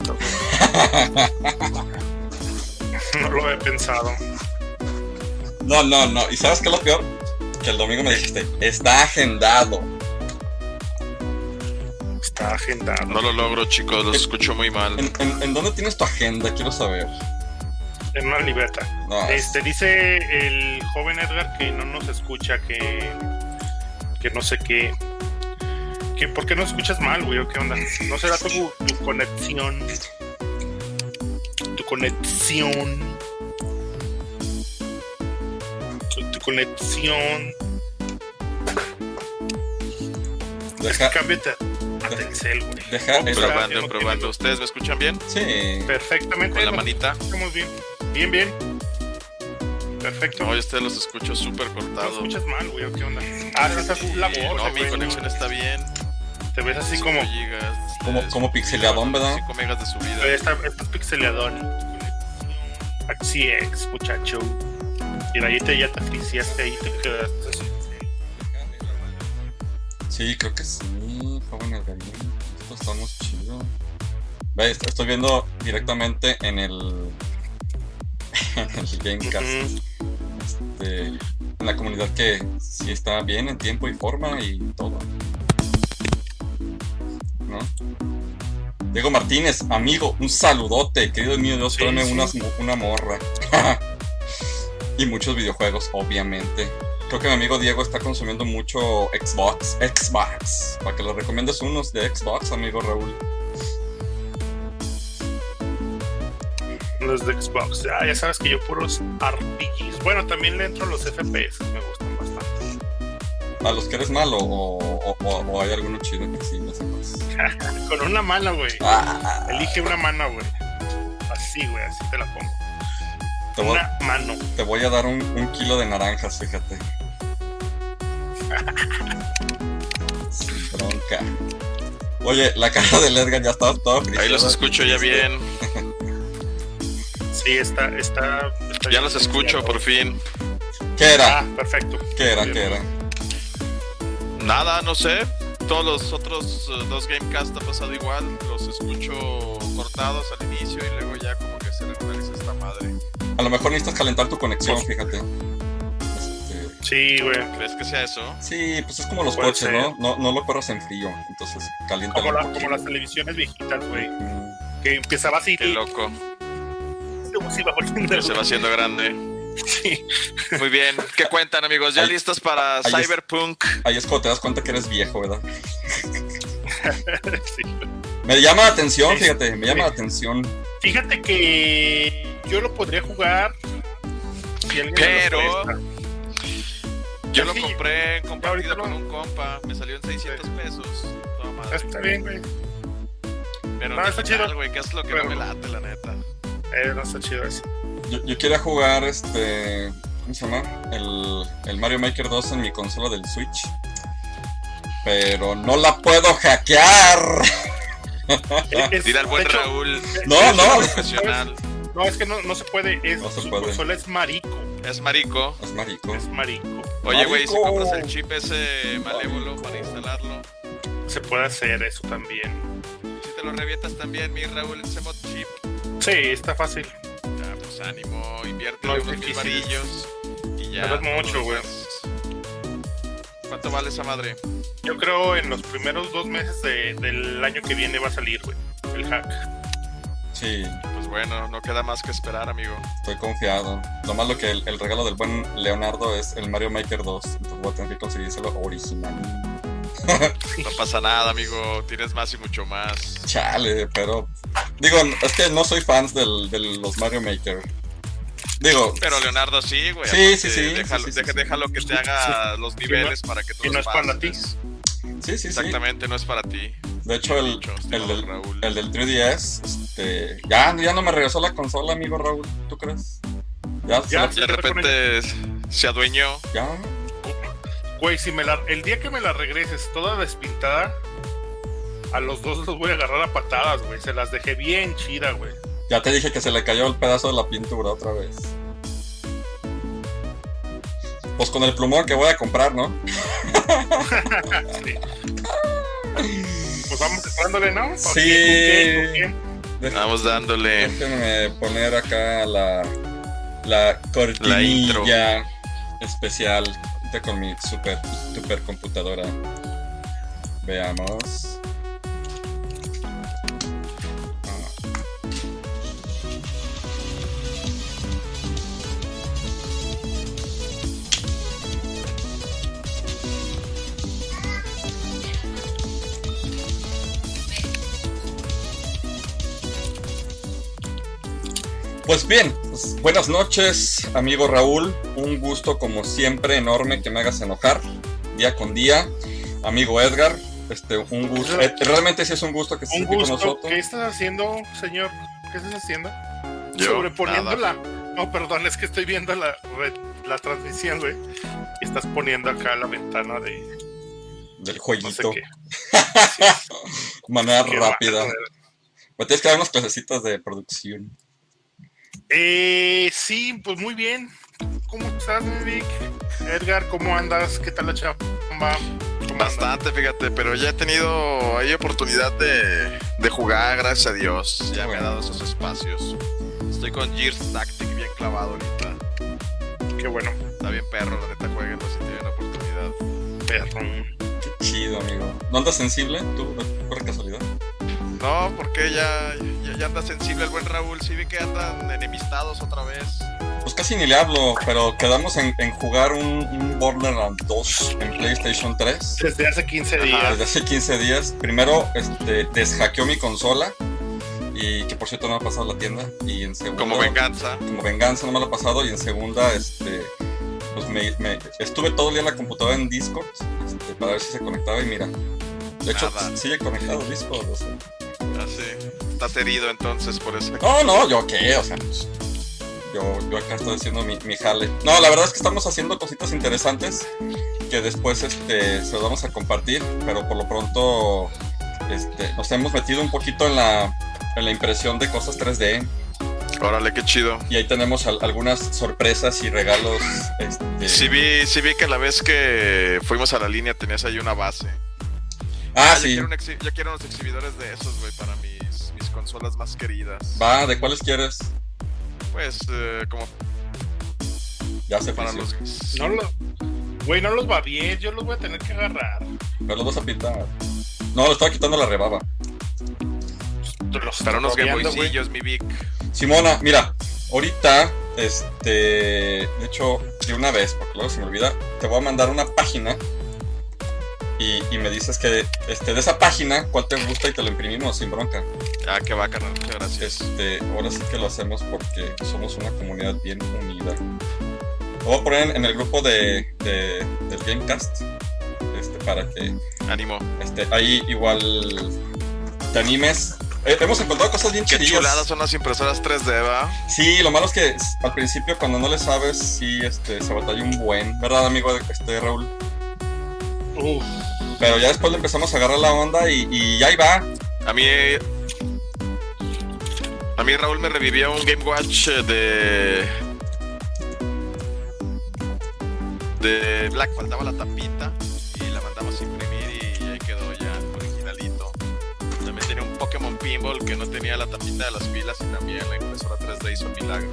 no lo he pensado. No, no, no. ¿Y sabes qué es lo peor? Que el domingo me dijiste, está agendado. Está agendado. No lo logro, chicos, los escucho muy mal. ¿En, dónde tienes tu agenda? Quiero saber. En una libreta. Este dice el joven Edgar que no nos escucha, que que no sé qué. Que, ¿Por qué no escuchas mal, güey? ¿Qué onda? ¿No será tu, tu conexión? Tu conexión. Tu, conexión. Deja, cámbiate a Telcel, güey. Deja, probando, probando. ¿Ustedes me escuchan bien? Sí. Perfectamente. Con la manita. Estamos bien. Bien, bien. Perfecto. No, este los escucho súper cortados. No escuchas mal, güey, ¿qué onda? Ah, esa es la voz. No, mi conexión está bien. Te ves así como. Gigas, como, como pixeleadón, ¿verdad? 5 megas de subida. Esta, esta es pixeleadón. Así es, muchacho. Y ahí te, ya te friciaste ahí te quedaste así. Sí, creo que sí, joven Algarín. Esto estamos chido. Ve, estoy viendo directamente en el. en el Gamecast este, en la comunidad que sí está bien en tiempo y forma y todo. ¿No? Diego Martínez, amigo, un saludote, querido mío, Dios, sí, una morra. y muchos videojuegos, obviamente. Creo que mi amigo Diego está consumiendo mucho Xbox, Xbox. Para que le recomiendes unos de Xbox, amigo Raúl. los de Xbox. Ah, ya sabes que yo puros RPGs. Bueno, también le entro a los FPS, me gustan bastante. ¿A los que eres malo o, hay alguno chido que sí no sepas? Con una mano, güey. Ah. Elige una mano, güey. Así, güey, así te la pongo. una mano. Te voy a dar un, kilo de naranjas, fíjate. bronca. Oye, la cara de Edgar ya está todo Ahí los escucho ya bien. Sí, está, está, ya los escucho por fin. ¿Qué era? Ah, perfecto. ¿Qué era? ¿Qué era? Nada, no sé. Todos los otros uh, dos Gamecast ha pasado igual. Los escucho cortados al inicio y luego ya como que se regulariza esta madre. A lo mejor necesitas calentar tu conexión, pues, fíjate. Este... Sí, güey. ¿Crees que sea eso? Sí, pues es como los coches, ¿no? ¿no? No lo corras en frío, entonces calienta. Como, como las televisiones viejitas, güey. Que empezaba así. Qué loco se va haciendo grande. Sí. Muy bien. ¿Qué cuentan, amigos? ¿Ya listos para Cyberpunk? ahí es cuando te das cuenta que eres viejo, ¿verdad? Me llama la atención, fíjate, me llama la atención. Fíjate que yo lo podría jugar. Pero. yo lo compré compartido con un compa. Me salió en 600 pesos. Está bien, güey. Pero no, está chido. güey, que es lo que no me late, la neta. Eh, no está chido eso. Yo, yo quería jugar este. ¿Cómo se llama? El, el, Mario Maker 2 en mi consola del Switch. Pero no la puedo hackear. Tira al buen Raúl. No, no. Profesional. No, es que no, no se puede. Es, no se su puede. consola es marico. Es marico. Es marico. Es marico. Oye, güey, si compras el chip ese malévolo para instalarlo. Se puede hacer eso también. Si te lo revientas también, mi Raúl, ese mod chip. Sí, está fácil. Pues ánimo, invierte no unos mil varillos y ya. No es mucho, güey. ¿Cuánto vale esa madre? Yo creo en los primeros dos meses de, del año que viene va a salir, güey, el hack. Sí. Pues bueno, no queda más que esperar, amigo. Estoy confiado. Lo malo que el, el regalo del buen Leonardo es el Mario Maker 2. Entonces voy a tener que conseguírselo original. No pasa nada, amigo. Tienes más y mucho más. Chale, pero. Digo, es que no soy fan del, de los Mario Maker. Digo. Pero Leonardo sí, güey. Sí, sí, sí. Déjalo, déjalo que te haga los niveles para que tú Y no es para ti. Sí, sí, Exactamente, no es para ti. De hecho, el, el, del, el del 3DS, este, ya, ya no me regresó la consola, amigo Raúl, ¿tú crees? Ya, ya de repente se adueñó. Ya. Güey, si me la, el día que me la regreses toda despintada, a los dos los voy a agarrar a patadas, güey. Se las dejé bien chida, güey. Ya te dije que se le cayó el pedazo de la pintura otra vez. Pues con el plumón que voy a comprar, ¿no? Pues vamos dándole, ¿no? Sí. Vamos dándole. Déjenme poner acá la, la cortinilla especial con mi super, super computadora. Veamos. Pues bien, pues, buenas noches, amigo Raúl. Un gusto, como siempre, enorme que me hagas enojar día con día. Amigo Edgar, este, un gusto. Eh, realmente sí es un gusto que estés aquí con nosotros. ¿Qué estás haciendo, señor? ¿Qué estás haciendo? Sobreponiendo la. No, perdón, es que estoy viendo la, la transmisión, güey. estás poniendo acá la ventana de. Del jueguito. Manera rápida. Pues tienes que dar unas clasecitas de producción. Eh, sí, pues muy bien. ¿Cómo estás, Vic? Edgar, ¿cómo andas? ¿Qué tal la chamba? Bastante, fíjate, pero ya he tenido ahí oportunidad de, de jugar, gracias a Dios. Ya me ha dado esos espacios. Estoy con Gears Tactic bien clavado ahorita. Qué bueno. Está bien perro, la neta, jueguenlo si tienen la oportunidad. Perro. Qué chido, amigo. ¿No andas sensible tú, por casualidad? No, porque ya, ya, anda sensible el buen Raúl. Sí vi que andan enemistados otra vez. Pues casi ni le hablo, pero quedamos en, jugar un, un, Borderlands 2 en PlayStation 3. Desde hace 15 días. desde hace 15 días. Primero este, deshackeó mi consola. Y que por cierto no me ha pasado la tienda. Y en segunda. Como venganza. Como venganza no me lo ha pasado. Y en segunda, este. Pues me, estuve todo el día en la computadora en Discord. Este, para ver si se conectaba. Y mira. De hecho, sigue conectado Discord. O sea. Ah, sí. Estás herido entonces por eso. No, no, yo qué, o sea, pues, yo, yo acá estoy haciendo mi, mi, jale. No, la verdad es que estamos haciendo cositas interesantes que después este, se los vamos a compartir, pero por lo pronto este, nos hemos metido un poquito en la, en la impresión de cosas 3D. Órale, qué chido. Y ahí tenemos algunas sorpresas y regalos. Este... Sí, vi, sí vi que la vez que fuimos a la línea tenías ahí una base. Ah, sí. Yo quiero, quiero, unos exhibidores de esos, güey, para mis, mis consolas más queridas. Va, ¿de cuáles quieres? Pues, eh, como. Ya sé para los. No lo. Güey, no los va bien, yo los voy a tener que agarrar. Pero los vas a pintar. No, lo estaba quitando la rebaba. Los para unos Gameboycillos, mi Vic. Simona, mira, ahorita, este. De hecho, de una vez, porque luego se me olvida, te voy a mandar una página y, me dices que este, de esa página, cuál te gusta y te lo imprimimos sin bronca. Ah, qué bacana, muchas gracias. Este, ahora sí que lo hacemos porque somos una comunidad bien unida. Lo voy a poner en el grupo de, de del Gamecast este, para que. Ánimo. Este, ahí igual te animes. Eh, hemos encontrado cosas bien Qué chuladas son las impresoras 3D, ¿va? Sí, lo malo es que al principio cuando no le sabes, sí este, se batalla un buen. ¿Verdad, amigo este, Raúl? Pero ya después le empezamos a agarrar la onda y, ya iba. A mí. A mí Raúl me revivió un Game Watch de. De Black, faltaba la tapita y la mandamos a imprimir y ahí quedó ya originalito. También tenía un Pokémon Pinball que no tenía la tapita de las pilas y también la impresora 3D hizo milagro.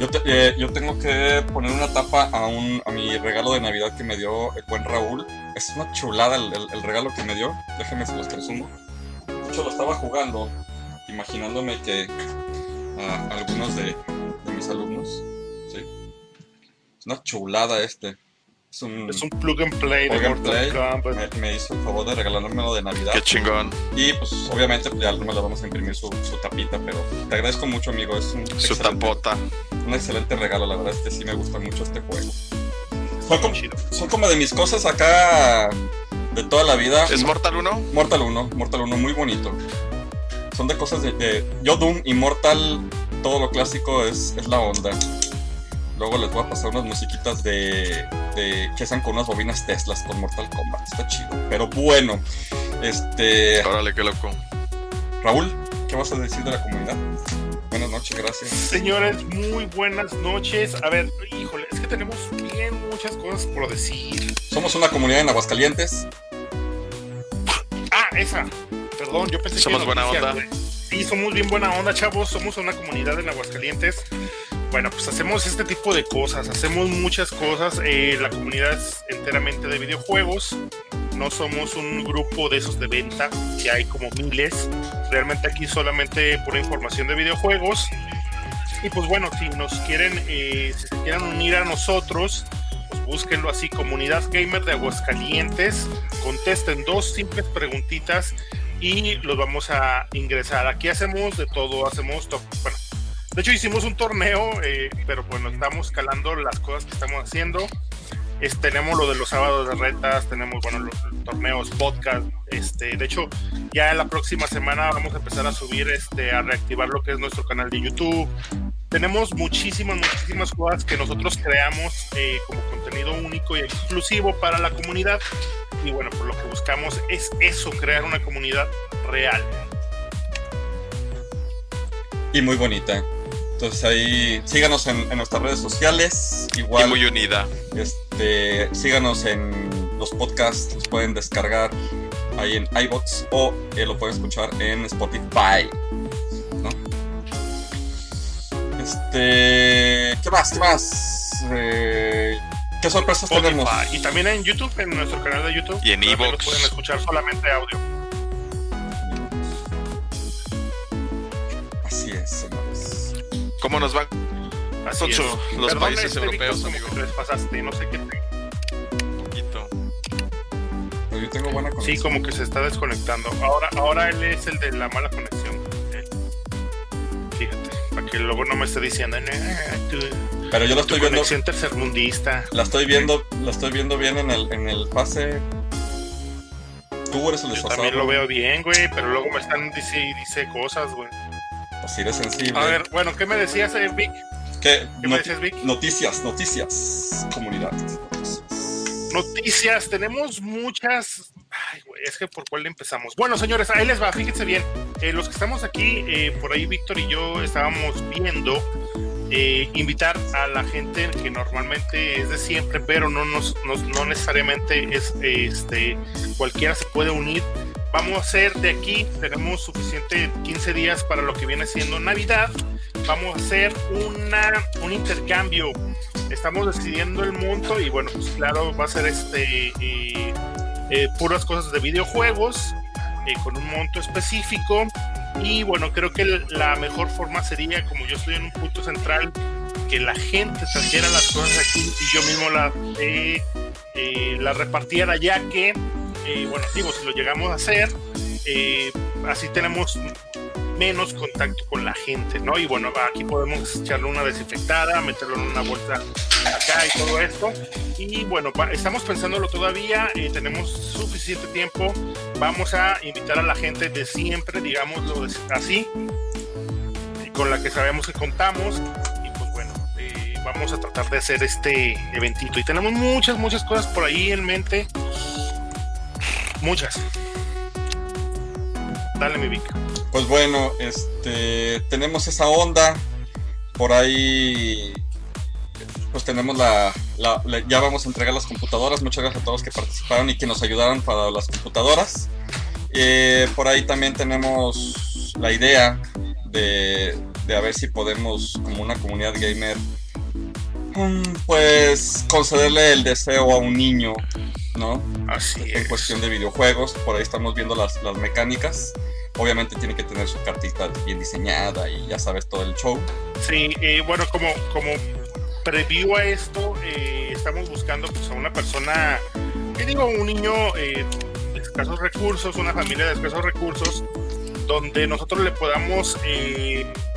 Yo, eh, yo, tengo que poner una tapa a, un, mi regalo de Navidad que me dio el buen Raúl. Es una chulada el, regalo que me dio. Déjenme se los presumo. De hecho, lo estaba jugando, imaginándome que a algunos de, mis alumnos. Es una chulada este. Es un, es un plug and play de Mortal Kombat. Me, hizo el favor de regalármelo de Navidad. Qué chingón. Y pues obviamente pues, ya no me lo vamos a imprimir su, su, tapita, pero te agradezco mucho, amigo. Es un su tampota. Un excelente regalo, la verdad es que sí me gusta mucho este juego. Son como, son como de mis cosas acá de toda la vida. ¿Es Mortal 1? Mortal 1, Mortal 1, muy bonito. Son de cosas de, de yo Doom y Mortal, todo lo clásico es, es la onda. Luego les voy a pasar unas musiquitas de, de que sean con unas bobinas Teslas con Mortal Kombat. Está chido. Pero bueno, este. Órale, qué loco. Raúl, ¿qué vas a decir de la comunidad? Buenas noches, gracias. Señores, muy buenas noches. A ver, híjole, es que tenemos bien muchas cosas por decir. Somos una comunidad en Aguascalientes. Ah, esa. Perdón, yo pensé somos que. Somos buena onda. Sí, somos bien buena onda, chavos. Somos una comunidad en Aguascalientes. Bueno, pues hacemos este tipo de cosas, hacemos muchas cosas. Eh, la comunidad es enteramente de videojuegos. No somos un grupo de esos de venta, que hay como miles. Realmente aquí solamente por información de videojuegos. Y pues bueno, si nos quieren, eh, si se quieren unir a nosotros, pues búsquenlo así, Comunidad Gamer de Aguascalientes. Contesten dos simples preguntitas y los vamos a ingresar. Aquí hacemos de todo, hacemos. Bueno, de hecho hicimos un torneo, eh, pero bueno, estamos calando las cosas que estamos haciendo. tenemos lo de los sábados de retas, tenemos bueno los torneos, podcast. Este, de hecho, ya la próxima semana vamos a empezar a subir, este, a reactivar lo que es nuestro canal de YouTube. Tenemos muchísimas, muchísimas cosas que nosotros creamos eh, como contenido único y exclusivo para la comunidad. Y bueno, por lo que buscamos es eso, crear una comunidad real. Y muy bonita. Entonces ahí síganos en, nuestras redes sociales. Igual. Y muy unida. Este, síganos en los podcasts, los pueden descargar ahí en iBox o eh, lo pueden escuchar en Spotify. ¿no? Este. ¿Qué más? ¿Qué más? Eh, ¿Qué sorpresas tenemos? Y también en YouTube, en nuestro canal de YouTube. Y en iBox. pueden escuchar solamente audio. ¿Cómo nos va? Así los países este europeos, amigo. les pasaste, no sé qué Poquito. Pero yo tengo buena conexión. Sí, como que se está desconectando. Ahora, ahora él es el de la mala conexión. Fíjate, para que luego no me esté diciendo. Pero yo lo estoy viendo. Conexión tercermundista. La estoy viendo, la estoy viendo bien en el, en el pase. Tú eres el desfasado. Yo también lo veo bien, güey, pero luego me están dice, dice cosas, güey. Así de sensible. A ver, bueno, ¿qué me decías, eh, Vic? ¿Qué, me decías, Vic? Noticias, noticias, comunidad. Noticias, tenemos muchas. Ay, güey, es que por cuál empezamos. Bueno, señores, ahí les va, fíjense bien. Eh, los que estamos aquí, eh, por ahí Víctor y yo estábamos viendo eh, invitar a la gente que normalmente es de siempre, pero no, nos, no, necesariamente es este cualquiera se puede unir. Vamos a hacer de aquí, tenemos suficiente 15 días para lo que viene siendo Navidad. Vamos a hacer una, un intercambio. Estamos decidiendo el monto y bueno, pues claro, va a ser este eh, eh, puras cosas de videojuegos con un monto específico y bueno, creo que la mejor forma sería, como yo estoy en un punto central, que la gente trajera las cosas aquí y yo mismo las eh, eh, la repartiera, ya que, eh, bueno, digo, si lo llegamos a hacer, así tenemos menos contacto con la gente, ¿no? Y bueno, aquí podemos echarle una desinfectada, meterlo en una bolsa acá y todo esto. Y bueno, estamos pensándolo todavía, eh, tenemos suficiente tiempo. Vamos a invitar a la gente de siempre, digámoslo así, con la que sabemos que contamos. Y pues bueno, eh, vamos a tratar de hacer este eventito. Y tenemos muchas, muchas cosas por ahí en mente. Muchas. Dale, mi Vic. Pues bueno, este, tenemos esa onda. Por ahí, pues tenemos la, ya vamos a entregar las computadoras. Muchas gracias a todos que participaron y que nos ayudaron para las computadoras. Eh, por ahí también tenemos la idea de, de a ver si podemos, como una comunidad gamer, mm, pues concederle el deseo a un niño, ¿no? Así en cuestión de videojuegos. Por ahí estamos viendo las, las mecánicas obviamente tiene que tener su cartita bien diseñada y ya sabes todo el show. Sí, eh, bueno, como, como preview a esto, eh, estamos buscando pues, a una persona, que digo, un niño eh, de escasos recursos, una familia de escasos recursos, donde nosotros le podamos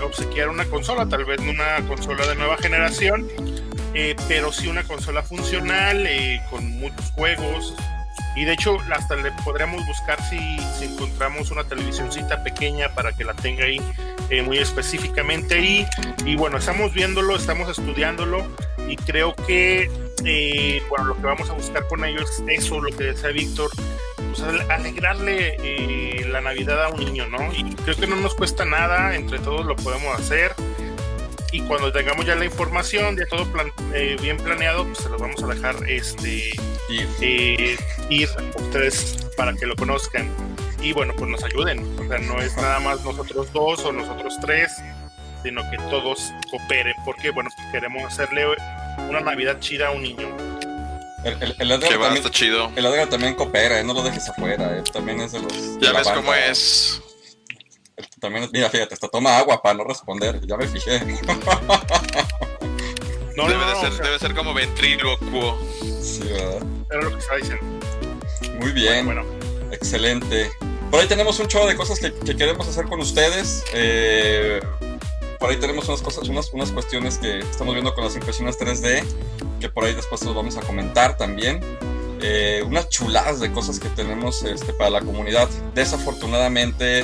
obsequiar una consola, tal vez una consola de nueva generación, pero sí una consola funcional, con muchos juegos, y de hecho, hasta le podríamos buscar si, encontramos una televisioncita pequeña para que la tenga ahí eh, muy específicamente. Y, y bueno, estamos viéndolo, estamos estudiándolo y creo que, eh, bueno, lo que vamos a buscar con ellos es eso, lo que decía Víctor, pues alegrarle eh, la Navidad a un niño, ¿no? Y creo que no nos cuesta nada, entre todos lo podemos hacer. Y cuando tengamos ya la información, ya todo eh, bien planeado, pues se los vamos a dejar este ir. Eh, ir a ustedes para que lo conozcan y bueno, pues nos ayuden. O sea, no es nada más nosotros dos o nosotros tres, sino que todos cooperen, porque bueno, queremos hacerle una Navidad chida a un niño. El, el, el también, chido. El también coopera, eh, no lo dejes afuera, eh, también es de los... Ya ves cómo es. También, mira, fíjate, hasta toma agua para no responder, ya me fijé. no, debe, de ser, debe ser como ventrílocuo. Sí, ¿verdad? Era lo que estaba diciendo. Muy bien, bueno, excelente. Por ahí tenemos un chorro de cosas que, queremos hacer con ustedes. Eh, por ahí tenemos unas cosas, unas, unas cuestiones que estamos viendo con las impresiones 3D, que por ahí después los vamos a comentar también. Eh, unas chuladas de cosas que tenemos este, para la comunidad. Desafortunadamente,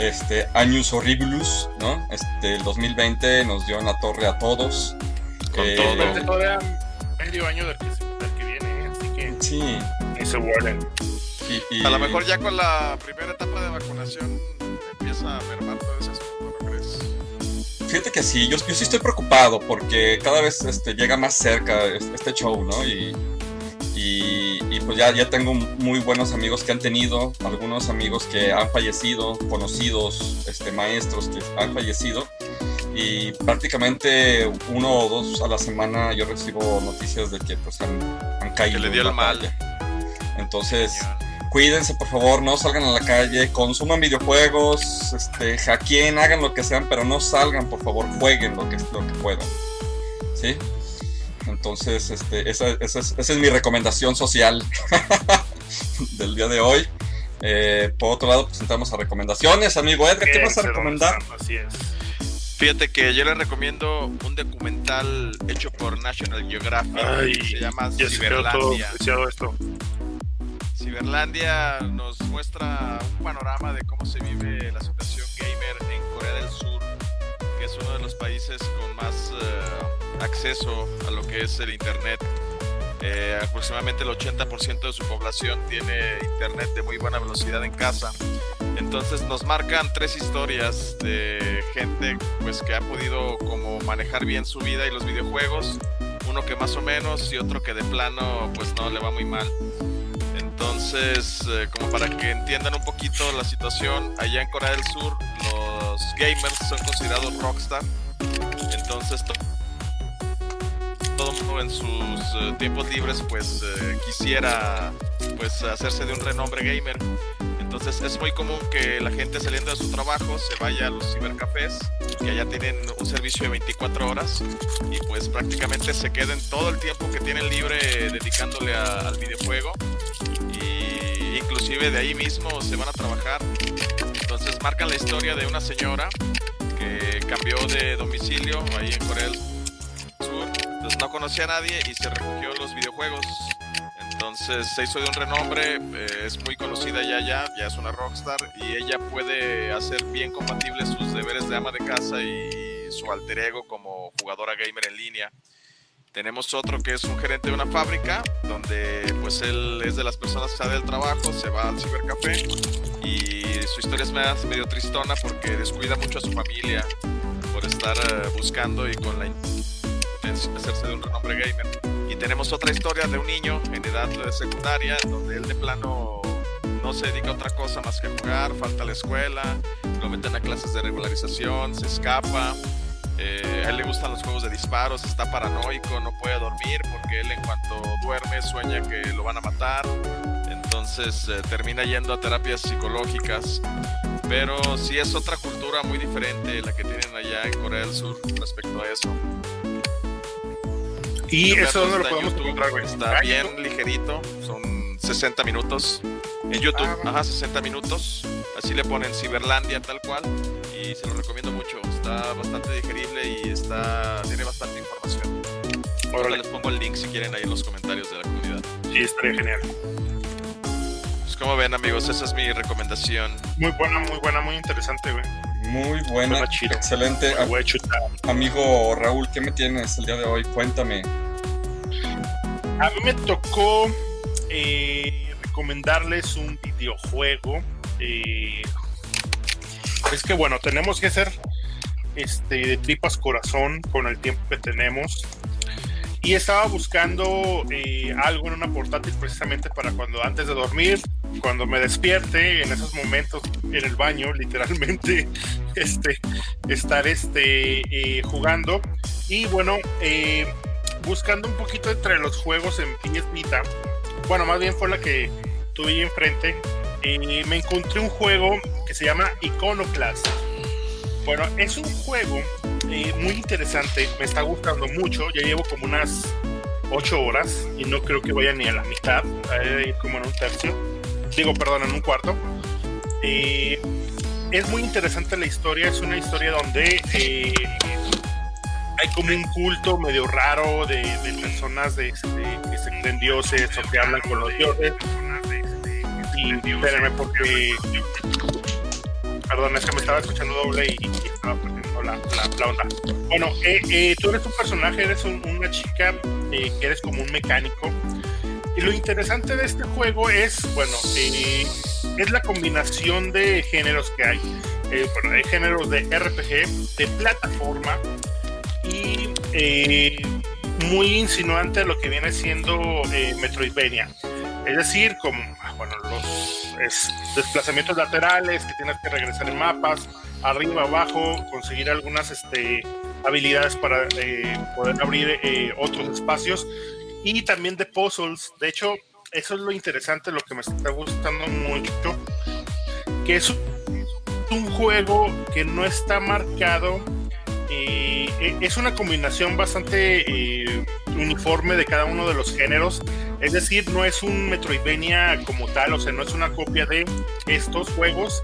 este, años horribles, ¿no? Este, el 2020 nos dio en la torre a todos. Con eh, todo. Todavía medio año del que, que viene, así que. Sí. Y se guarden. A lo mejor ya con la primera etapa de vacunación empieza a mermar todo ese asunto, ¿no crees? Fíjate que sí, yo, yo sí estoy preocupado porque cada vez este, llega más cerca este show, ¿no? Y, y, pues ya, ya tengo muy buenos amigos que han tenido, algunos amigos que han fallecido, conocidos, este, maestros que han fallecido. Y prácticamente uno o dos a la semana yo recibo noticias de que pues han, han caído. Que le dio el mal. Entonces, cuídense por favor, no salgan a la calle, consuman videojuegos, este, hackeen, hagan lo que sean, pero no salgan por favor, jueguen lo que, lo que puedan. ¿Sí? Entonces, este, esa, es, mi recomendación social del día de hoy. Eh, por otro lado, presentamos a recomendaciones, amigo Edgar, ¿qué vas a recomendar? Así es. Fíjate que yo les recomiendo un documental hecho por National Geographic. se llama Ciberlandia. esto. Ciberlandia nos muestra un panorama de cómo se vive la situación es uno de los países con más eh, acceso a lo que es el Internet. Eh, aproximadamente el 80% de su población tiene Internet de muy buena velocidad en casa. Entonces nos marcan tres historias de gente pues que ha podido como manejar bien su vida y los videojuegos, uno que más o menos y otro que de plano pues no le va muy mal. Entonces, eh, como para que entiendan un poquito la situación, allá en Corea del Sur los gamers son considerados rockstar. Entonces, todo mundo en sus eh, tiempos libres pues eh, quisiera pues hacerse de un renombre gamer. Entonces es muy común que la gente saliendo de su trabajo se vaya a los cibercafés, que allá tienen un servicio de 24 horas y pues prácticamente se queden todo el tiempo que tienen libre dedicándole al videojuego inclusive de ahí mismo se van a trabajar. Entonces marcan la historia de una señora que cambió de domicilio ahí en Corea Sur. Entonces no conocía a nadie y se refugió en los videojuegos. Entonces se hizo de un renombre, eh, es muy conocida ya ya, ya es una rockstar y ella puede hacer bien compatibles sus deberes de ama de casa y su alter ego como jugadora gamer en línea. Tenemos otro que es un gerente de una fábrica, donde pues él es de las personas que sale del trabajo, se va al cibercafé y su historia es medio tristona porque descuida mucho a su familia por estar eh, buscando y con la intención de hacerse de un renombre gamer. Y tenemos otra historia de un niño en edad secundaria, donde él de plano no se dedica a otra cosa más que jugar, falta a la escuela, lo meten a clases de regularización, se escapa eh, a él le gustan los juegos de disparos, está paranoico, no puede dormir porque él en cuanto duerme sueña que lo van a matar. Entonces eh, termina yendo a terapias psicológicas. Pero sí es otra cultura muy diferente la que tienen allá en Corea del Sur respecto a eso. ¿Y eso dónde lo podemos encontrar, Está bien ligerito, son 60 minutos. En YouTube, ah, ajá, 60 minutos. Así le ponen Ciberlandia tal cual. Y se lo recomiendo mucho. Está bastante digerible y está tiene bastante información. Ahora les pongo el link si quieren ahí en los comentarios de la comunidad. Sí, estaría genial. Pues como ven amigos, esa es mi recomendación. Muy buena, muy buena, muy interesante, güey. Muy buena, excelente. Amigo Raúl, ¿qué me tienes el día de hoy? Cuéntame. A mí me tocó eh, recomendarles un videojuego. Eh, es que bueno, tenemos que ser este, de tripas corazón con el tiempo que tenemos. Y estaba buscando eh, algo en una portátil precisamente para cuando antes de dormir, cuando me despierte, en esos momentos en el baño, literalmente, este, estar este, eh, jugando. Y bueno, eh, buscando un poquito entre los juegos en PS Vita, bueno, más bien fue la que tuve ahí enfrente, me encontré un juego que se llama Iconoclast. Bueno, es un juego eh, muy interesante, me está gustando mucho, ya llevo como unas 8 horas y no creo que vaya ni a la mitad, ir como en un tercio, digo, perdón, en un cuarto. Eh, es muy interesante la historia, es una historia donde eh, hay como un culto medio raro de, personas de, que se creen dioses o que hablan con los dioses. Y porque perdón, es que me estaba escuchando doble y, estaba perdiendo la, onda. Bueno, eh, eh, tú eres un personaje, eres una chica eh, que eres como un mecánico. Y lo interesante de este juego es, bueno, es la combinación de géneros que hay. bueno, hay géneros de RPG, de plataforma y muy insinuante a lo que viene siendo Metroidvania. Es decir, como bueno, los desplazamientos laterales, que tienes que regresar en mapas, arriba, abajo, conseguir algunas este, habilidades para eh, poder abrir eh, otros espacios y también de puzzles. De hecho, eso es lo interesante, lo que me está gustando mucho, que es un juego que no está marcado, eh, es una combinación bastante uniforme de cada uno de los géneros. Es decir, no es un Metroidvania como tal, o sea, no es una copia de estos juegos,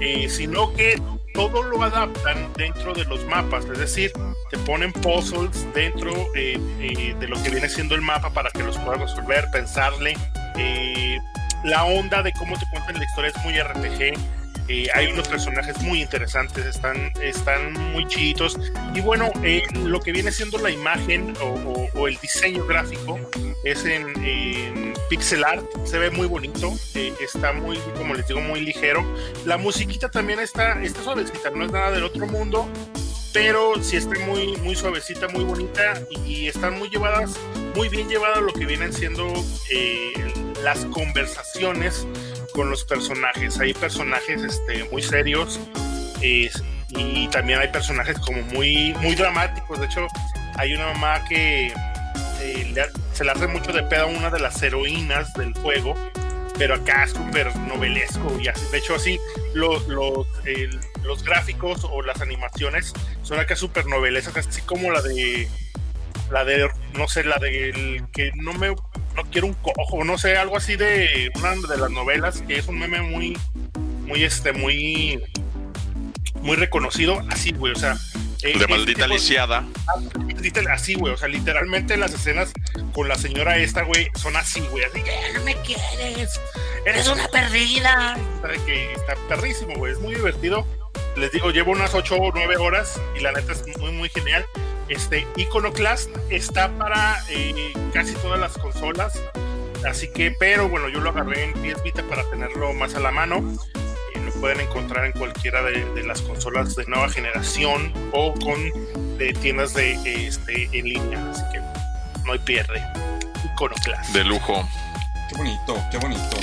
eh, sino que todo lo adaptan dentro de los mapas, es decir, te ponen puzzles dentro eh, eh, de lo que viene siendo el mapa para que los puedas resolver, pensarle. la onda de cómo te cuentan la historia es muy RPG eh, hay unos personajes muy interesantes, están, están muy chiditos. Y bueno, eh, lo que viene siendo la imagen o, el diseño gráfico es en, pixel art, se ve muy bonito, eh, está muy, como les digo, muy ligero. La musiquita también está, está suavecita, no es nada del otro mundo, pero sí está muy, muy suavecita, muy bonita y, están muy llevadas, muy bien llevadas lo que vienen siendo las conversaciones con los personajes. Hay personajes este, muy serios y también hay personajes como muy, muy dramáticos. De hecho, hay una mamá que eh, se le hace mucho de pedo a una de las heroínas del juego, pero acá es súper novelesco. Y así, de hecho, así los, los, los gráficos o las animaciones son acá súper novelescas, así como la de la de, no sé, la de que no me no quiero un cojo, no sé, algo así de una de las novelas que es un meme muy, muy, este, muy, muy reconocido, así, güey, o sea. Eh, de maldita lisiada. Así, güey, o sea, literalmente las escenas con la señora esta, güey, son así, güey, así que no me quieres, eres una perdida. Que está perrísimo, güey, es muy divertido. Les digo, llevo unas 8 o 9 horas y la neta es muy, muy genial. Este Iconoclast está para eh, casi todas las consolas, así que, pero bueno, yo lo agarré en PS Vita para tenerlo más a la mano. y lo pueden encontrar en cualquiera de, las consolas de nueva generación o con de tiendas de este en línea, así que no hay pierde. Iconoclast. De lujo. Qué bonito, qué bonito.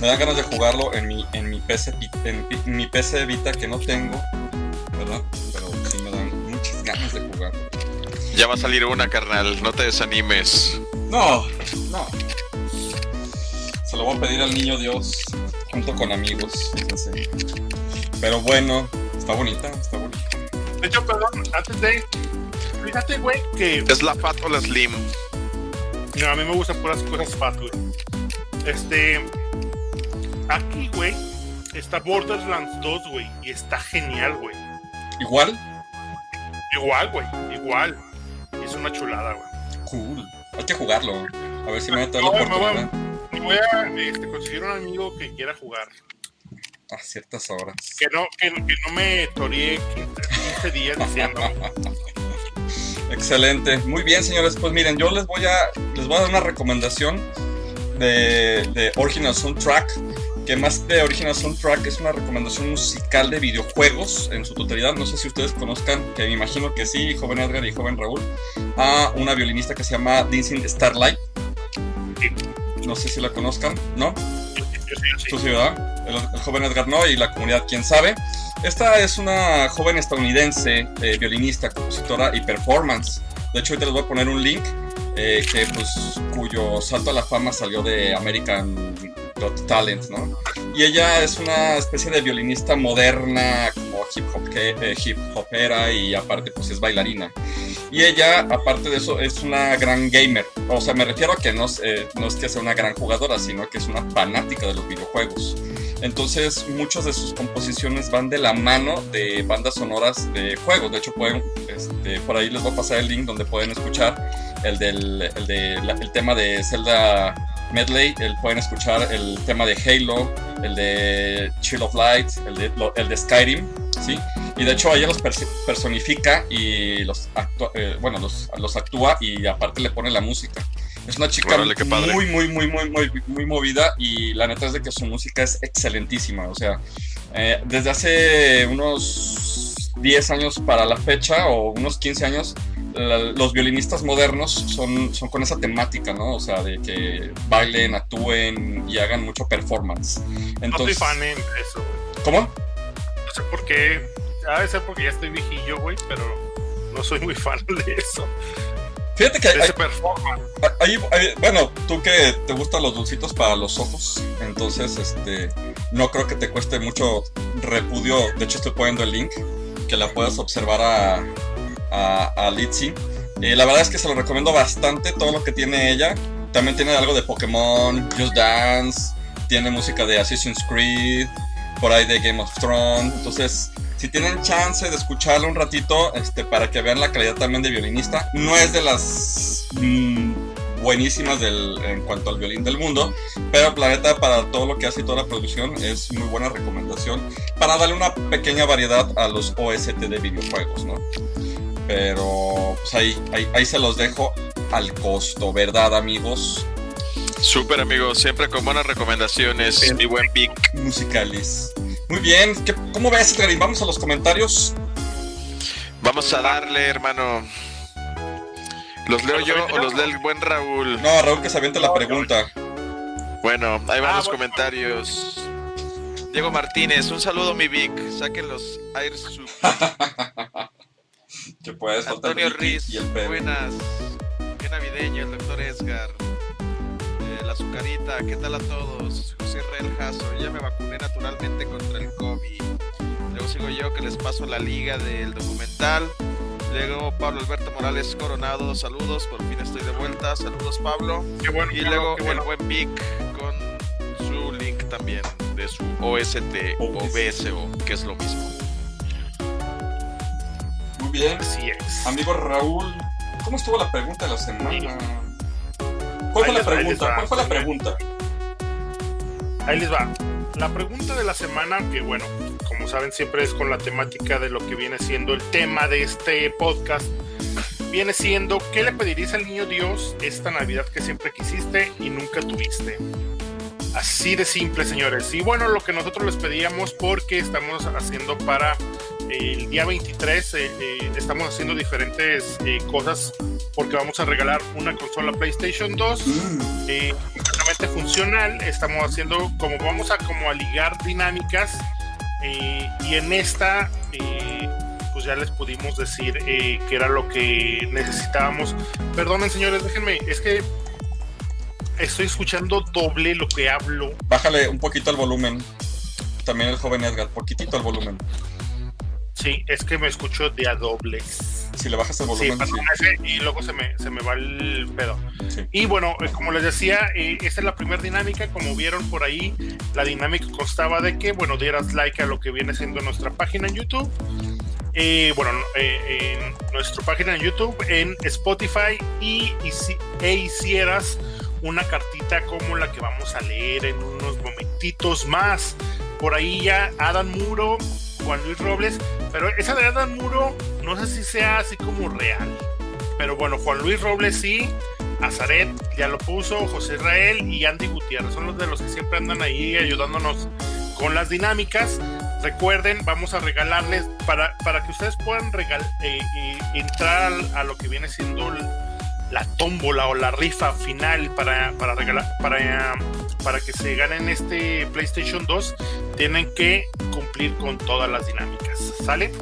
Me da ganas de jugarlo en mi, en mi PC en mi PC Vita que no tengo, ¿verdad? Pero dan de jugar. Ya va a salir una, carnal, no te desanimes. No, no. Se lo voy a pedir al niño Dios junto con amigos. Pero bueno, está bonita, está bonita. De hecho, perdón, antes de. Fíjate, güey, que. ¿Es la fat o la slim? No, a mí me gustan puras cosas fat, güey. Este. Aquí, güey, está Borderlands 2, güey, y está genial, güey. ¿Igual? Igual, güey, igual. Es una chulada, güey. Cool. Hay que jugarlo. A ver si me da la oportunidad. Me voy a este, conseguir un amigo que quiera jugar. A ciertas horas. Que no, que, no me torie 15, días diciendo. Excelente. Muy bien, señores. Pues miren, yo les voy a les voy a dar una recomendación de, de Original Soundtrack, que más de Original Soundtrack es una recomendación musical de videojuegos en su totalidad. No sé si ustedes conozcan, que me imagino que sí, joven Edgar y joven Raúl, a una violinista que se llama Dancing Starlight. No sé si la conozcan, ¿no? Su ciudad, el, joven Edgar no, y la comunidad, quién sabe. Esta es una joven estadounidense, eh, violinista, compositora y performance. De hecho, ahorita les voy a poner un link eh, que, pues, cuyo salto a la fama salió de American Got Talent, ¿no? Y ella es una especie de violinista moderna, como hip hop eh, hip hopera y aparte pues es bailarina. Y ella, aparte de eso, es una gran gamer. O sea, me refiero a que no, eh, no es que sea una gran jugadora, sino que es una fanática de los videojuegos. Entonces, muchas de sus composiciones van de la mano de bandas sonoras de juegos. De hecho, pueden, este, por ahí les voy a pasar el link donde pueden escuchar el del el de, el tema de Zelda Medley. El, pueden escuchar el tema de Halo, el de Chill of Light, el de, el de Skyrim. ¿sí? Y de hecho ella los personifica y los, eh, bueno, los, los actúa y aparte le pone la música. Es una chica muy, muy, muy, muy, muy, muy movida y la neta es de que su música es excelentísima. O sea, eh, desde hace unos 10 años para la fecha o unos 15 años, los violinistas modernos son, son con esa temática, ¿no? O sea, de que bailen, actúen y hagan mucho performance. Entonces, no soy fan en eso. ¿Cómo? No sé por qué. Debe ser porque ya estoy viejillo, güey, pero no soy muy fan de eso. Fíjate que hay, bueno, tú que te gustan los dulcitos para los ojos, entonces este no creo que te cueste mucho repudio. De hecho, estoy poniendo el link que la puedas observar a, a, a Litzy. Eh, la verdad es que se lo recomiendo bastante todo lo que tiene ella. También tiene algo de Pokémon, Just Dance, tiene música de Assassin's Creed, por ahí de Game of Thrones. Entonces, si tienen chance de escucharlo un ratito, este, para que vean la calidad también de violinista, no es de las mm, buenísimas del, en cuanto al violín del mundo, pero Planeta para todo lo que hace y toda la producción es muy buena recomendación para darle una pequeña variedad a los OST de videojuegos, ¿no? Pero pues ahí, ahí, se los dejo al costo, ¿verdad amigos? Súper amigos, siempre con buenas recomendaciones, mi buen pick. Musicales. Muy bien, ¿cómo ves, Edgarín? Vamos a los comentarios. Vamos a darle, hermano. ¿Los leo yo o los lee el buen Raúl? No, Raúl que se aviente la pregunta. Bueno, ahí van ah, los comentarios. Diego Martínez, un saludo mi Vic. Saquen los Air que puedes Antonio Riz, buenas. Qué navideño el doctor Edgar. Eh, la azucarita, ¿qué tal a todos? José Real Jasso, ya me vacuné naturalmente contra el COVID. Luego sigo yo que les paso la liga del documental. Luego Pablo Alberto Morales Coronado, saludos, por fin estoy de vuelta. Saludos Pablo. Qué bueno, y luego el buen Vic con su link también de su OST o BSO, que es lo mismo. Muy bien. Amigo Raúl, ¿cómo estuvo la pregunta de la semana? ¿Cuál fue la pregunta? ¿Cuál fue la pregunta? Ahí les va. La pregunta de la semana, que bueno, como saben, siempre es con la temática de lo que viene siendo el tema de este podcast, viene siendo, ¿qué le pedirías al niño Dios esta Navidad que siempre quisiste y nunca tuviste? Así de simple, señores. Y bueno, lo que nosotros les pedíamos, porque estamos haciendo para el día 23, eh, eh, estamos haciendo diferentes eh, cosas porque vamos a regalar una consola PlayStation 2 mm. completamente funcional. Estamos haciendo como vamos a como a ligar dinámicas y en esta pues ya les pudimos decir que era lo que necesitábamos. Perdonen señores, déjenme, es que estoy escuchando doble lo que hablo. Bájale un poquito el volumen. También el joven Edgar, poquitito el volumen. Sí, es que me escucho de a dobles. Si le bajas el volumen. Sí, y luego se me, se me va el pedo. Y bueno, eh, como les decía, eh, esta es la primera dinámica. Como vieron por ahí, la dinámica constaba de que, bueno, dieras like a lo que viene siendo nuestra página en YouTube. Eh, bueno, en nuestra página en YouTube, en Spotify y, e hicieras una cartita como la que vamos a leer en unos momentitos más. Por ahí ya Adam Muro Juan Luis Robles, pero esa de Adam Muro no sé si sea así como real. Pero bueno, Juan Luis Robles sí, Azaret ya lo puso, José Israel y Andy Gutiérrez. Son los de los que siempre andan ahí ayudándonos con las dinámicas. Recuerden, vamos a regalarles para, para que ustedes puedan regal, eh, eh, entrar a lo que viene siendo la tómbola o la rifa final para, para regalar para, para que se ganen este PlayStation 2 tienen que cumplir con todas las dinámicas sale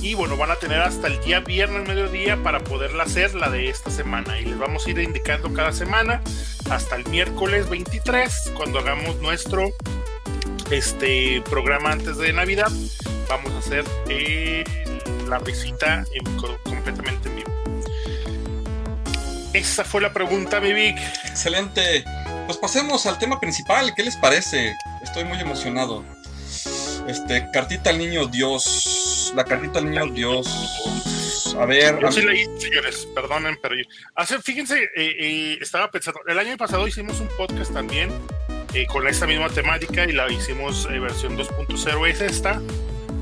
y bueno van a tener hasta el día viernes mediodía para poderla hacer la de esta semana y les vamos a ir indicando cada semana hasta el miércoles 23 cuando hagamos nuestro este programa antes de navidad vamos a hacer eh, la visita completamente en vivo esa fue la pregunta, mi. Excelente. Pues pasemos al tema principal. ¿Qué les parece? Estoy muy emocionado. Este, cartita al niño Dios. La cartita al niño Dios. A ver. Yo sí leí, señores, perdonen, pero yo. Hace, fíjense, eh, eh, estaba pensando. El año pasado hicimos un podcast también eh, con esta misma temática y la hicimos versión 2.0. Es esta.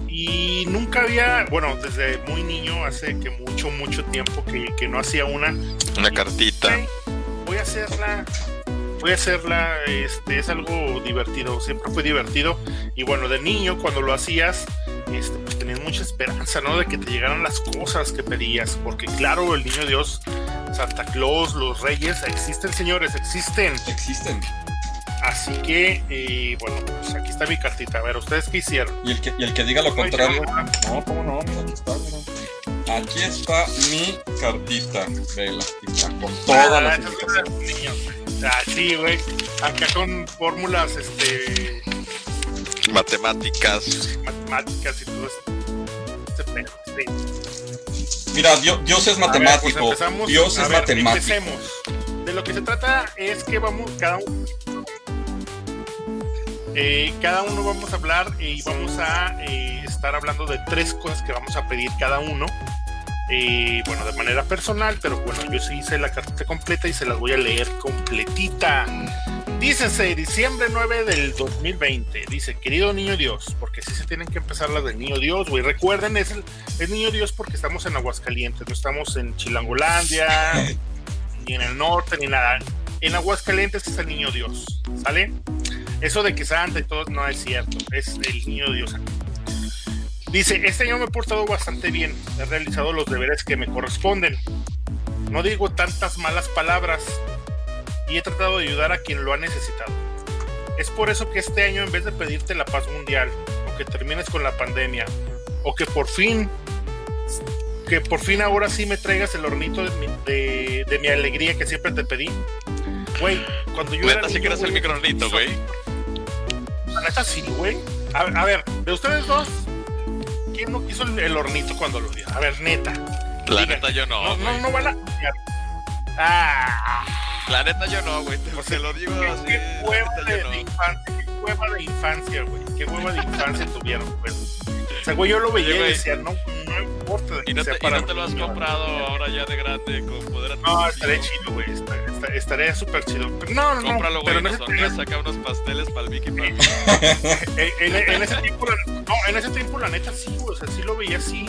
Y nunca había, bueno, desde muy niño, hace que mucho, mucho tiempo que, no hacía una. Una cartita. Voy a hacerla, a hacerla, este, es algo divertido, siempre fue divertido. Y bueno, de niño, cuando lo hacías, este, pues tenías mucha esperanza, ¿no? De que te llegaran las cosas que pedías. Porque claro, el niño Dios, Santa Claus, los reyes, existen, señores, existen. Existen. Así que, eh, bueno, pues aquí está mi cartita. A ver, ¿ustedes qué hicieron? Y el que, y el que diga lo contrario. No, ¿cómo no? Pues aquí está, mira. Aquí está mi cartita de la con todas ah, las indicaciones. Ah, sí, güey. Acá con fórmulas, este. Matemáticas. Matemáticas y todo eso. Mira, Dios, Dios es matemático. Pues Dios es matemático. Empecemos. De lo que se trata es que vamos, cada uno eh, cada uno vamos a hablar y vamos a eh, estar hablando de tres cosas que vamos a pedir cada uno. Eh, bueno, de manera personal, pero bueno, yo sí hice la carta completa y se las voy a leer completita. Dícese, diciembre 9 del 2020. Dice, querido niño Dios, porque sí se tienen que empezar las del niño Dios, güey. Recuerden, es el, niño Dios porque estamos en Aguascalientes, no estamos en Chilangolandia, ni en el norte, ni nada. En Aguascalientes es el niño Dios, ¿sale? Eso de que Santa y todo no es cierto, es el niño Dios. Dice, este año me he portado bastante bien, he realizado los deberes que me corresponden. No digo tantas malas palabras y he tratado de ayudar a quien lo ha necesitado. Es por eso que este año en vez de pedirte la paz mundial, o que termines con la pandemia, o que por fin, que por fin ahora sí me traigas el hornito de mi, de, mi alegría que siempre te pedí. Güey, cuando yo... Era niño, el micronito, güey. La neta sí, güey. A, ver, de ustedes dos, ¿quién no quiso el, hornito cuando lo dio? A ver, neta. La neta yo no. No, no, no van a. Ah. La neta yo no, güey. Te, lo digo ¿Qué, así. Qué hueva de, infancia, qué hueva de infancia, güey. Qué hueva de infancia tuvieron, güey. O sea, güey, yo lo veía y decía, no, no importa. ¿Y no, te, ¿Y no te lo has comprado ahora ya de grande con poder No, estaré chido, güey. Estaría súper chido. no, no, Cómpralo, Pero en ese tiempo... saca unos pasteles para el Vicky. Para... en, en, ese tiempo, la... no, en ese tiempo, la neta, sí, güey. O sea, sí lo veía así.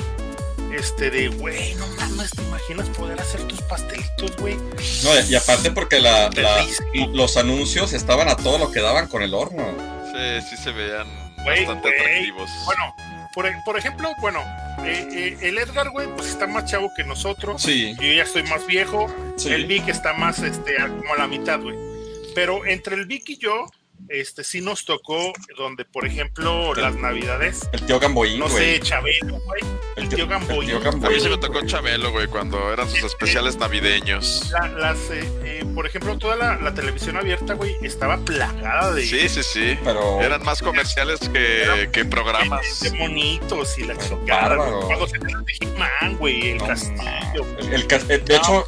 Este de, güey, no mames, ¿te imaginas poder hacer tus pastelitos, güey? No, y, aparte porque la, la, los anuncios estaban a todo lo que daban con el horno. Sí, sí se veían bastante atractivos. Bueno, por, por ejemplo, bueno, eh, eh, el Edgar, güey, pues está más chavo que nosotros. Sí. Yo ya estoy más viejo. El Vic está más, este, como a la mitad, güey. Pero entre el Vic y yo, este sí nos tocó donde, por ejemplo, las navidades. El tío Gamboín, No sé, Chabelo, güey. El, tío, Gamboín. A mí se me tocó Chabelo, güey, cuando eran sus este, especiales navideños. las, eh, eh, por ejemplo, toda la, televisión abierta, güey, estaba plagada de. Sí, sí, sí. Pero. Eran más comerciales que, que programas. De, bonitos y la chingada. Cuando se de güey, el castillo. El, de hecho,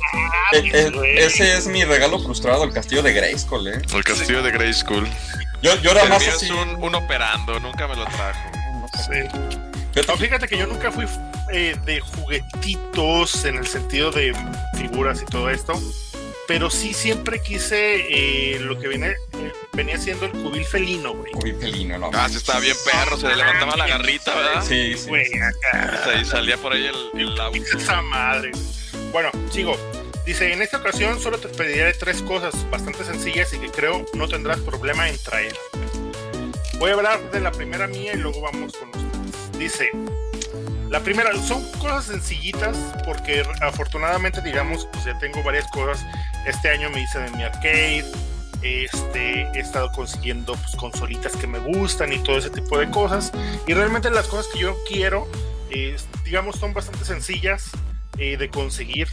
ese es mi regalo frustrado, el castillo de Grayskull, ¿eh? El castillo de Grayskull. Yo, yo era más así. Un, operando, nunca me lo trajo. No, fíjate que yo nunca fui eh, de juguetitos en el sentido de figuras y todo esto, pero sí siempre quise eh, lo que viene, eh, venía siendo el cubil felino, güey. Cubil felino, no. Ah, sí estaba bien perro, se le levantaba la garrita, ¿verdad? Sí, sí. Güey, acá. Y salía por ahí el, el Esa madre. Bueno, sigo. Dice, en esta ocasión solo te pediré tres cosas bastante sencillas y que creo no tendrás problema en traer. Voy a hablar de la primera mía y luego vamos con ustedes. Dice, la primera, son cosas sencillitas porque afortunadamente, digamos, pues ya tengo varias cosas. Este año me hice de mi arcade, este, he estado consiguiendo pues, consolitas que me gustan y todo ese tipo de cosas. Y realmente las cosas que yo quiero, digamos, son bastante sencillas eh, de conseguir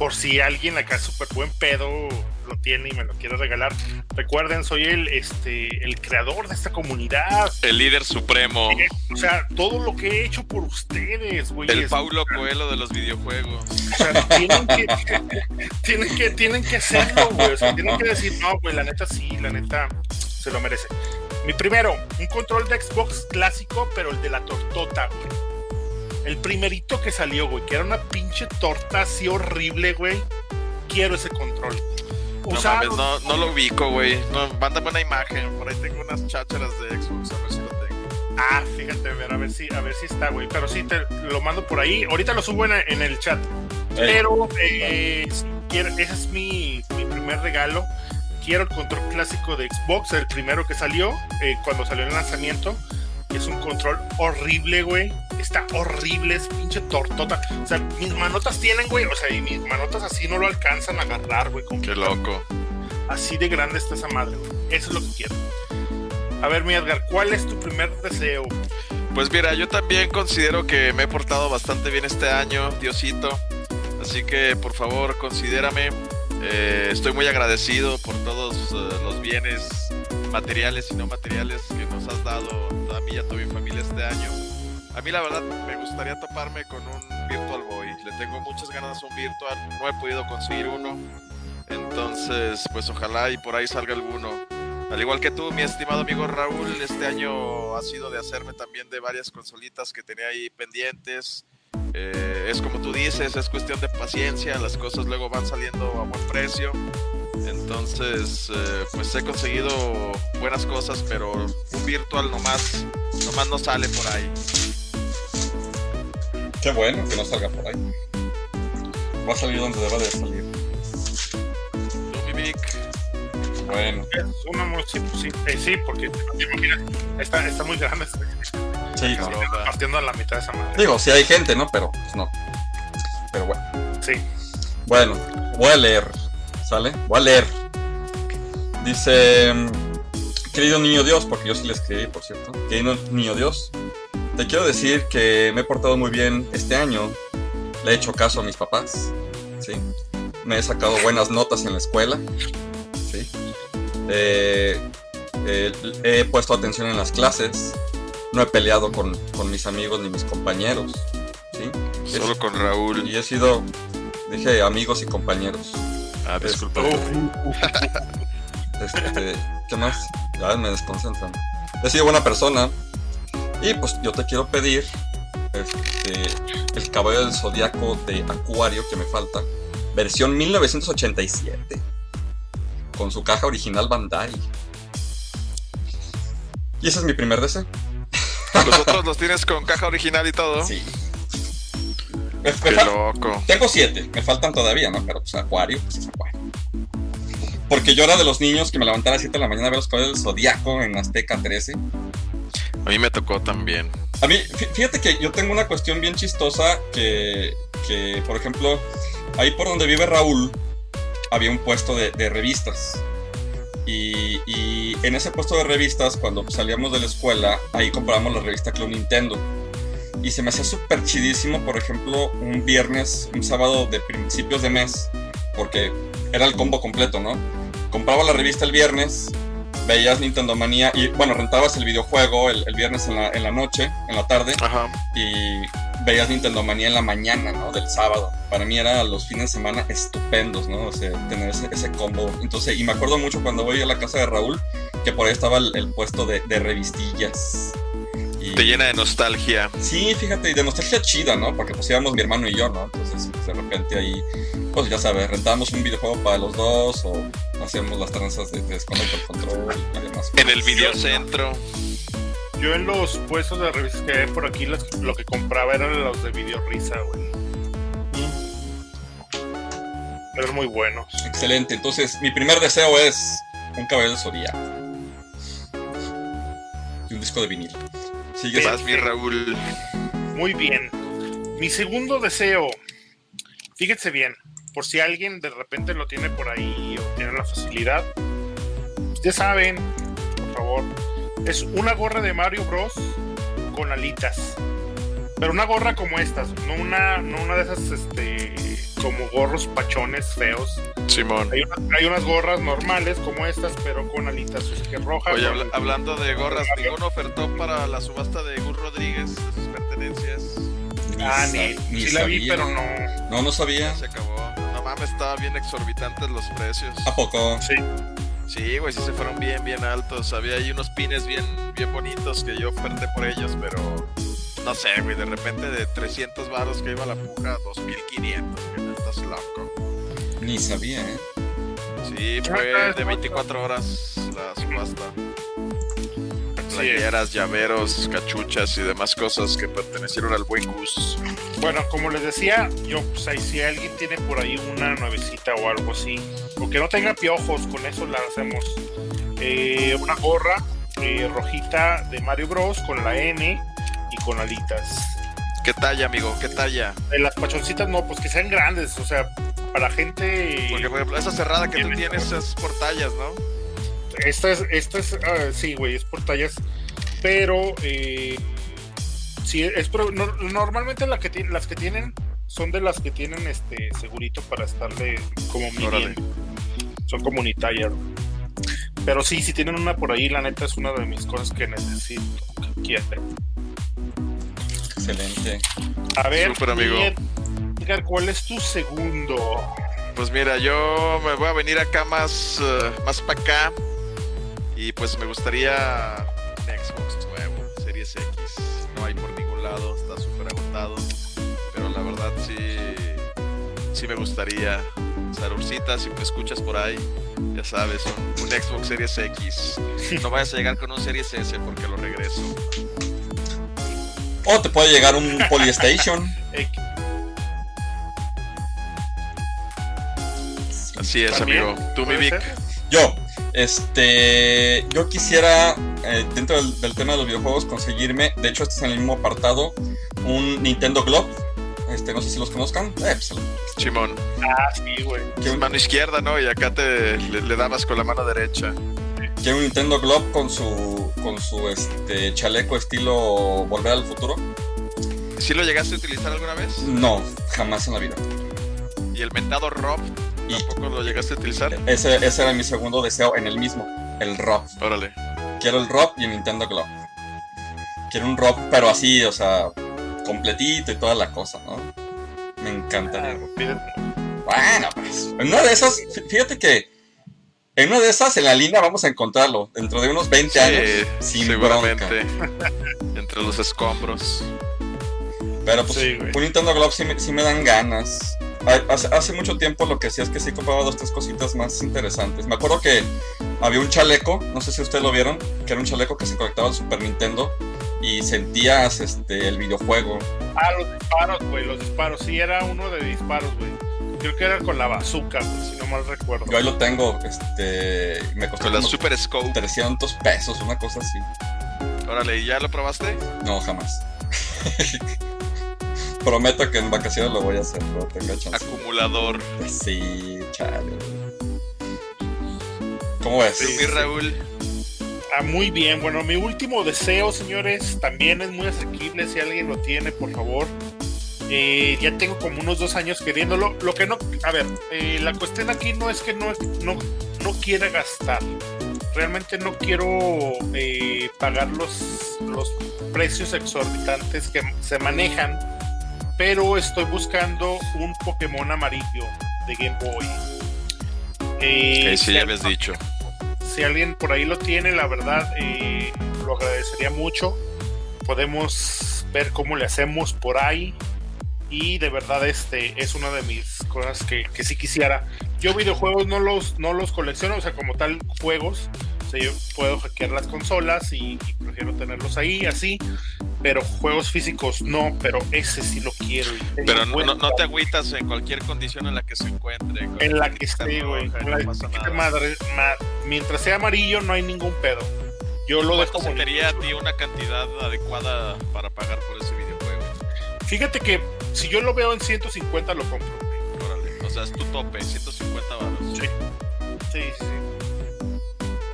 por si alguien acá súper buen pedo lo tiene y me lo quiere regalar. Recuerden, soy el, este, el creador de esta comunidad. El líder supremo. O sea, todo lo que he hecho por ustedes, güey. El Paulo Coelho de los videojuegos. O sea, tienen que, tienen que, tienen que hacerlo, güey. O sea, tienen que decir, no, güey, la neta sí, la neta se lo merece. Mi primero, un control de Xbox clásico, pero el de la tortota, güey. El primerito que salió, güey, que era una pinche torta así horrible, güey. Quiero ese control. no mames, no, no lo ubico, güey. No, mándame una imagen. Por ahí tengo unas chácharas de Xbox, a ver si lo tengo. Ah, fíjate, a ver, a ver si, a ver si está, güey. Pero sí te lo mando por ahí. Ahorita lo subo en, el chat. Pero eh, ese es mi, mi primer regalo quiero el control clásico de Xbox, el primero que salió, eh, cuando salió el lanzamiento. Es un control horrible, güey. Está horrible, es pinche tortota. O sea, mis manotas tienen, güey. O sea, y mis manotas así no lo alcanzan a agarrar, güey. Qué loco. Así de grande está esa madre, güey. Eso es lo que quiero. A ver, mi Edgar, ¿cuál es tu primer deseo? Pues mira, yo también considero que me he portado bastante bien este año, Diosito. Así que por favor, considérame. Eh, estoy muy agradecido por todos eh, los bienes materiales y no materiales que nos has dado mí y a toda mi familia este año. A mí la verdad me gustaría toparme con un Virtual Boy. Le tengo muchas ganas a un Virtual, no he podido conseguir uno. Entonces, pues ojalá y por ahí salga alguno. Al igual que tú, mi estimado amigo Raúl, este año ha sido de hacerme también de varias consolitas que tenía ahí pendientes. Eh, es como tú dices, es cuestión de paciencia, las cosas luego van saliendo a buen precio. Entonces, eh, pues he conseguido buenas cosas, pero un virtual nomás, nomás no sale por ahí. Qué bueno que no salga por ahí. Va a salir donde deba de salir. Bueno. Es una sí, pues sí, eh, sí, porque está, está muy grande. Sí, partiendo a la mitad de esa madre. Digo, si hay gente, ¿no? Pero pues no. Pero bueno. Sí. Bueno, voy a leer. ¿Sale? Voy a leer. Dice, querido niño Dios, porque yo sí le escribí, por cierto. Querido niño Dios, te quiero decir que me he portado muy bien este año. Le he hecho caso a mis papás. ¿sí? Me he sacado buenas notas en la escuela. ¿sí? Eh, eh, he puesto atención en las clases. No he peleado con, con mis amigos ni mis compañeros. ¿sí? Solo con Raúl. Y he sido, dije, amigos y compañeros. Ah, disculpa. Este, ¿Qué más? Ya me desconcentran. He sido buena persona. Y pues yo te quiero pedir este, el caballo del zodiaco de Acuario que me falta. Versión 1987. Con su caja original Bandai. Y ese es mi primer deseo. ¿Los otros los tienes con caja original y todo? Sí. Qué loco. Tengo siete, me faltan todavía, ¿no? Pero pues Acuario, pues es Acuario. Porque yo era de los niños que me levantaba a las 7 de la mañana a ver los caballos del Zodíaco en Azteca 13. A mí me tocó también. A mí, fíjate que yo tengo una cuestión bien chistosa que, que por ejemplo, ahí por donde vive Raúl, había un puesto de, revistas. Y, y, en ese puesto de revistas, cuando salíamos de la escuela, ahí comprábamos la revista Club Nintendo. Y se me hacía súper chidísimo, por ejemplo, un viernes, un sábado de principios de mes, porque era el combo completo, ¿no? Compraba la revista el viernes, veías Nintendo Manía y, bueno, rentabas el videojuego el, viernes en la, en la, noche, en la tarde, y veías Nintendo Manía en la mañana, ¿no? Del sábado. Para mí era los fines de semana estupendos, ¿no? O sea, tener ese, ese combo. Entonces, y me acuerdo mucho cuando voy a la casa de Raúl, que por ahí estaba el, puesto de, de revistillas. Te llena de nostalgia. Sí, fíjate, y de nostalgia chida, ¿no? Porque pues íbamos mi hermano y yo, ¿no? Entonces, pues, de repente ahí, pues ya sabes, rentábamos un videojuego para los dos o hacíamos las tranzas de, de el control y demás. En el videocentro. Yo en los puestos de revistas que hay por aquí, lo que compraba eran los de video risa, güey. pero muy buenos. Excelente. Entonces, mi primer deseo es un cabello de Zodiac. Y un disco de vinil. Sigue más mi Raúl. Muy bien. Mi segundo deseo, fíjense bien, por si alguien de repente lo tiene por ahí o tiene la facilidad, ya saben, por favor, es una gorra de Mario Bros con alitas. Pero una gorra como estas, no una, no una de esas, este, como gorros pachones feos. Simón. Hay, unas gorras normales como estas, pero con alitas que rojas. Oye, hablando de gorras, ¿ninguno ofertó para la subasta de Gus Rodríguez de sus pertenencias? ah, ni, sí la vi, pero no. No, no sabía. se acabó. No mames, estaban bien exorbitantes los precios. ¿A poco? Sí. Sí, güey, sí se fueron bien, bien altos. Había ahí unos pines bien, bien bonitos que yo oferté por ellos, pero no sé, güey, de repente de 300 baros que iba a la puja, 2500, güey, estás loco. Ni sabía, ¿eh? Sí, fue de 24 horas la subasta. Playeras, llaveros, cachuchas y demás cosas que pertenecieron al buen Gus. Bueno, como les decía, yo, pues ahí si alguien tiene por ahí una nuevecita o algo así, o que no tenga piojos, con eso la hacemos. Eh, una gorra eh, rojita de Mario Bros con la N con alitas. ¿Qué talla, amigo? ¿Qué talla? las pachoncitas no, pues que sean grandes, o sea, para gente. Porque, por ejemplo, esa cerrada que tú tienes es por tallas, ¿no? Esta es, esta es, ah, sí, güey, es por tallas, pero eh, sí, es, normalmente la que, las que tienen son de las que tienen este segurito para estarle como midiendo. Son como unitallas. Pero sí, si tienen una por ahí, la neta es una de mis cosas que necesito, que quiero. Excelente. A ver, Super amigo. ¿cuál es tu segundo? Pues mira, yo me voy a venir acá más, eh, más para acá. Y pues me gustaría un Xbox nuevo, Series X. No hay por ningún lado, está súper agotado. Pero la verdad sí, sí me gustaría. Sarurcita, si me escuchas por ahí, ya sabes, un, un Xbox Series X. No vayas a llegar con un Series S porque lo regreso. O te puede llegar un Polystation. Así es, amigo. Tú, mi Vic. Yo, este, yo quisiera, eh, dentro del, tema de los videojuegos, conseguirme, de hecho este es en el mismo apartado, un Nintendo Glove. Este, no sé si los conozcan. Eh, pues, Chimón. Ah, sí, güey. Mano izquierda, ¿no? Y acá te le dabas con la mano derecha. Tiene un Nintendo Glove con su con su este chaleco estilo Volver al Futuro. ¿Sí lo llegaste a utilizar alguna vez? No, jamás en la vida. ¿Y el mentado Rob? ¿Tampoco lo llegaste a utilizar? Ese, ese era mi segundo deseo en el mismo, el Rob. Órale. Quiero el Rob y el Nintendo Glove. Quiero un Rob, pero así, o sea, completito y toda la cosa, ¿no? Me encantaría. Ah, bueno, pues, en una de esas, fíjate que en una de esas, en la línea, vamos a encontrarlo. Dentro de unos 20 años. Sin seguramente. Entre los escombros. Pero pues, un Nintendo Glove sí me, dan ganas. Hace, mucho tiempo lo que hacía es que sí compraba dos, tres cositas más interesantes. Me acuerdo que había un chaleco, no sé si ustedes lo vieron, que era un chaleco que se conectaba al Super Nintendo y sentías este el videojuego. Ah, los disparos, güey, los disparos. Sí, era uno de disparos, güey. Creo que era con la bazooka, si no mal recuerdo. Yo ahí lo tengo, este. Me costó. Con la Super Scope. 300 pesos, una cosa así. Órale, ¿y ya lo probaste? No, jamás. Prometo que en vacaciones lo voy a hacer, pero tenga chance. Acumulador. Sí, chale. ¿Cómo ves? Sí, mi Raúl. Ah, muy bien. Bueno, mi último deseo, señores, también es muy asequible. Si alguien lo tiene, por favor, eh, ya tengo como unos dos años queriéndolo. Lo que no, a ver, eh, la cuestión aquí no es que no, no, no quiera gastar. Realmente no quiero eh, pagar los, los precios exorbitantes que se manejan, pero estoy buscando un Pokémon amarillo de Game Boy. Eh, sí, ya habías dicho. Si alguien por ahí lo tiene, la verdad, lo agradecería mucho. Podemos ver cómo le hacemos por ahí y de verdad este es una de mis cosas que, que sí quisiera. Yo videojuegos no los, no los colecciono, o sea, como tal juegos, o sea, yo puedo hackear las consolas y, prefiero tenerlos ahí, así, pero juegos físicos no, pero ese sí lo quiero. Pero no, no, te agüitas en cualquier condición en la que se encuentre. En la que esté, güey. madre, mientras sea amarillo no hay ningún pedo. Yo lo dejo. sería a ti una cantidad adecuada para pagar por ese videojuego? Fíjate que si yo lo veo en 150 lo compro. Órale. O sea, es tu tope, 150 baros. Sí. Sí, sí.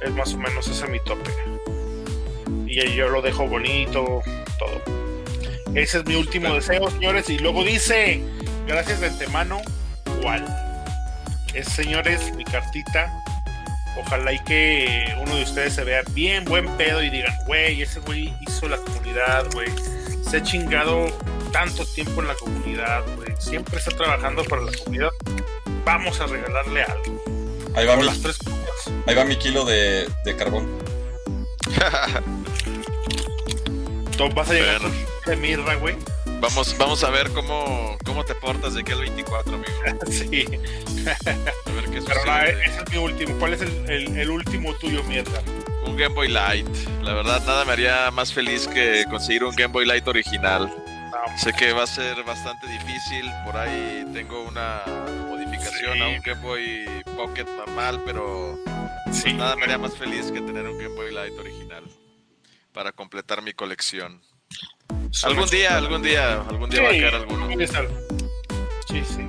Es más o menos ese mi tope. Y yo lo dejo bonito, todo. Ese es mi último deseo, señores. Y luego dice, gracias de antemano, ¿cuál? Es, señores, mi cartita. Ojalá y que uno de ustedes se vea bien buen pedo y digan, güey, ese güey hizo la comunidad, güey. Se ha chingado tanto tiempo en la comunidad, güey. Siempre está trabajando para la comunidad. Vamos a regalarle algo. Ahí va, mi, las tres ahí va mi kilo de, de carbón. vas a llegar de mirra, güey. Vamos, vamos a ver cómo, cómo te portas de aquí al 24, amigo. sí. a ver qué Pero no, ese es mi último. ¿Cuál es el, el, último tuyo, mierda? Un Game Boy Light. La verdad, nada me haría más feliz que conseguir un Game Boy Light original. Sé que va a ser bastante difícil. Por ahí tengo una modificación a un Game Boy Pocket normal, pero pues nada me haría más feliz que tener un Game Boy Light original para completar mi colección. Algún día, algún día, algún día va a caer alguno. Sí, sí.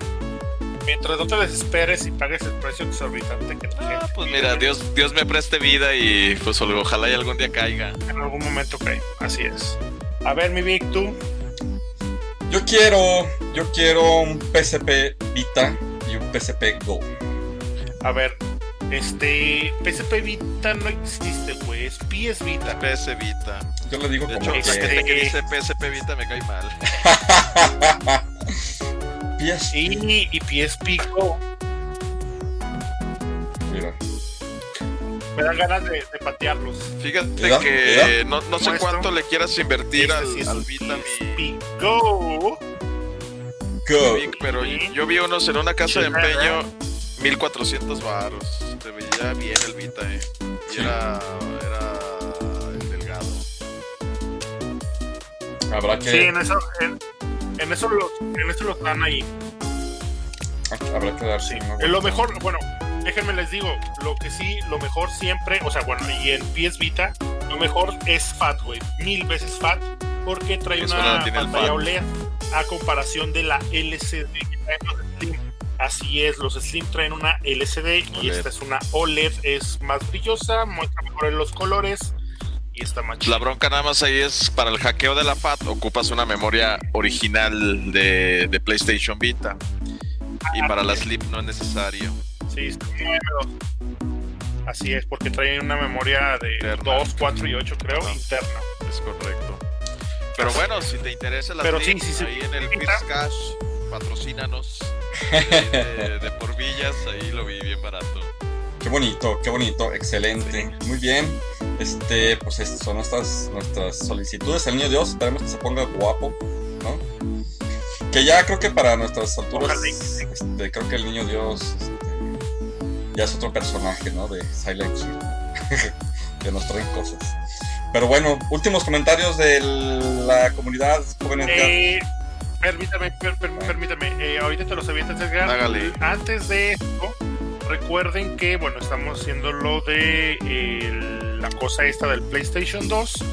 Mientras no te desesperes y pagues el precio exorbitante que ah, pues mira, Dios, Dios me preste vida y pues ojalá y algún día caiga. En algún momento cae, así es. A ver, mi Vic, tú. Yo quiero, yo quiero un PSP Vita y un PSP Go. A ver, este, PSP Vita no existe, güey. Es PS Vita. PS Vita. Yo le digo de como hecho, que... que dice PSP Vita me cae mal. PS... Y, y PSP Go. Mira. Me dan ganas de, de patearlos. Fíjate que no, no sé cuánto le quieras invertir al, al Vita. Mi... Go. Go. Pero yo vi unos en una casa de empeño 1400 baros. Se veía bien el Vita, eh. Y era, era delgado. Habrá que. Sí, en eso, en, eso, los, en eso los dan ahí. Habrá que dar, sí. Lo mejor, bueno, déjenme les digo, lo que sí, lo mejor siempre, o sea, bueno, y en PS Vita, lo mejor es Fat, güey. Mil veces Fat, porque trae una pantalla OLED a comparación de la LCD que trae los Slim. Así es, los Slim traen una LCD y esta es una OLED, es más brillosa, muestra mejor en los colores y está más La bronca nada más ahí es para el hackeo de la FAT ocupas una memoria original de, PlayStation Vita y para la Slim no es necesario. Sí, Así es, porque traen una memoria de 2, 4 y 8 creo, interna. Es correcto. Pero bueno, si te interesa la Slim, ahí en el First Cash, patrocínanos de, por villas, ahí lo vi bien barato. Qué bonito, qué bonito, excelente. Muy bien. Este, pues estas son nuestras, nuestras solicitudes. El niño Dios, esperemos que se ponga guapo, ¿no? Que ya creo que para nuestras alturas, este, creo que el niño Dios este, ya es otro personaje, ¿no? De Silent Hill. que nos traen cosas. Pero bueno, últimos comentarios de la comunidad joven eh, Permítame, permítame, eh, ahorita te los avientas, Edgar. Hágale. Antes de esto, recuerden que, bueno, estamos haciendo lo de la cosa esta del PlayStation 2.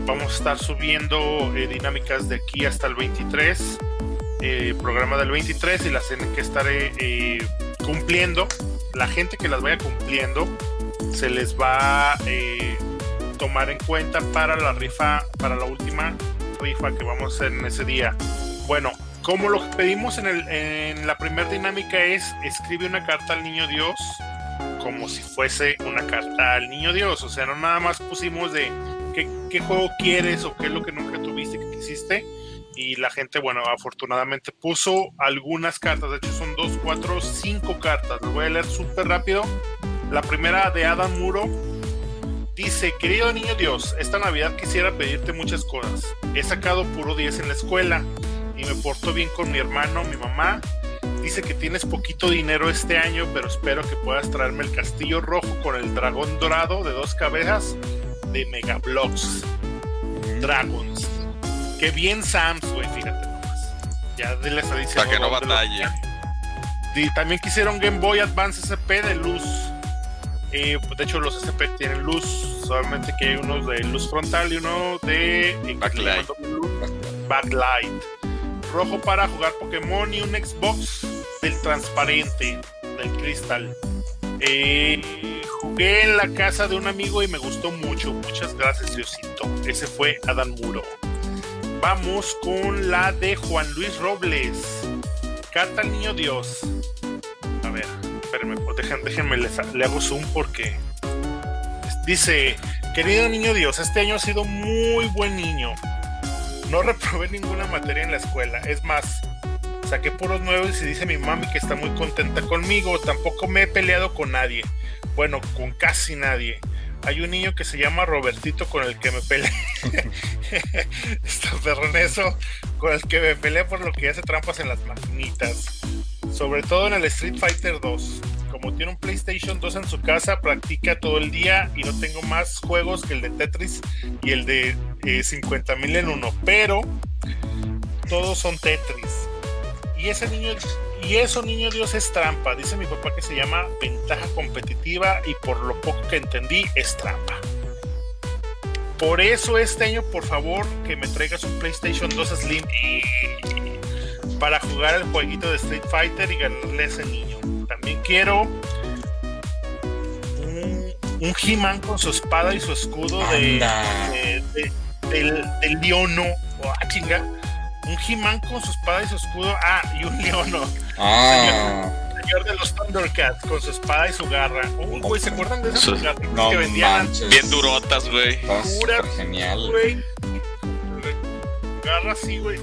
Vamos a estar subiendo eh, dinámicas de aquí hasta el 23, eh, programa del 23, y las tienen que estar cumpliendo. La gente que las vaya cumpliendo se les va a tomar en cuenta para la rifa, para la última rifa que vamos a hacer en ese día. Bueno, como lo que pedimos en, el, en la primera dinámica es escribe una carta al niño Dios como si fuese una carta al niño Dios. O sea, no nada más pusimos de qué, qué juego quieres o qué es lo que nunca tuviste que quisiste. Y la gente, bueno, afortunadamente puso algunas cartas. De hecho, son dos, cuatro, cinco cartas. Lo voy a leer súper rápido. La primera de Adam Muro dice: Querido niño Dios, esta Navidad quisiera pedirte muchas cosas. He sacado puro 10 en la escuela y me porto bien con mi hermano, mi mamá. Dice que tienes poquito dinero este año, pero espero que puedas traerme el castillo rojo con el dragón dorado de dos cabezas de Megablocks. Dragons. Qué bien Sams, güey, fíjate nomás. Ya les está diciendo. Para que no batalle. Y también quisieron Game Boy Advance SP de luz. de hecho, los SP tienen luz, solamente que hay unos de luz frontal y uno de backlight. backlight. Rojo para jugar Pokémon y un Xbox del transparente, del cristal. Eh, jugué en la casa de un amigo y me gustó mucho. Muchas gracias, Diosito. Ese fue Adán Muro. Vamos con la de Juan Luis Robles. Carta al niño Dios. A ver, espérenme, pues, déjenme, le, hago zoom porque. Dice: Querido niño Dios, este año ha sido muy buen niño. No reprobé ninguna materia en la escuela. Es más, saqué puros nuevos y dice mi mami que está muy contenta conmigo. Tampoco me he peleado con nadie. Bueno, con casi nadie hay un niño que se llama Robertito con el que me peleé. Está perrón eso, con el que me peleé por lo que hace trampas en las maquinitas. Sobre todo en el Street Fighter 2. Como tiene un PlayStation 2 en su casa, practica todo el día y no tengo más juegos que el de Tetris y el de 50.000 eh, en uno. Pero todos son Tetris. Y ese niño y eso, niño Dios, es trampa. Dice mi papá que se llama ventaja competitiva y por lo poco que entendí es trampa. Por eso este año, por favor, que me traigas un PlayStation 2 Slim para jugar el jueguito de Street Fighter y ganarle a ese niño. También quiero un, un He-Man con su espada y su escudo de, del, del Leono. Oh, ah, chinga un He-Man con su espada y su escudo. Ah, y un Leono. Ah. Señor, de los Thundercats con su espada y su garra. Un güey, ¿se acuerdan de esas no que vendían? Bien durotas, güey. Pura, genial. Güey. Garra así, güey.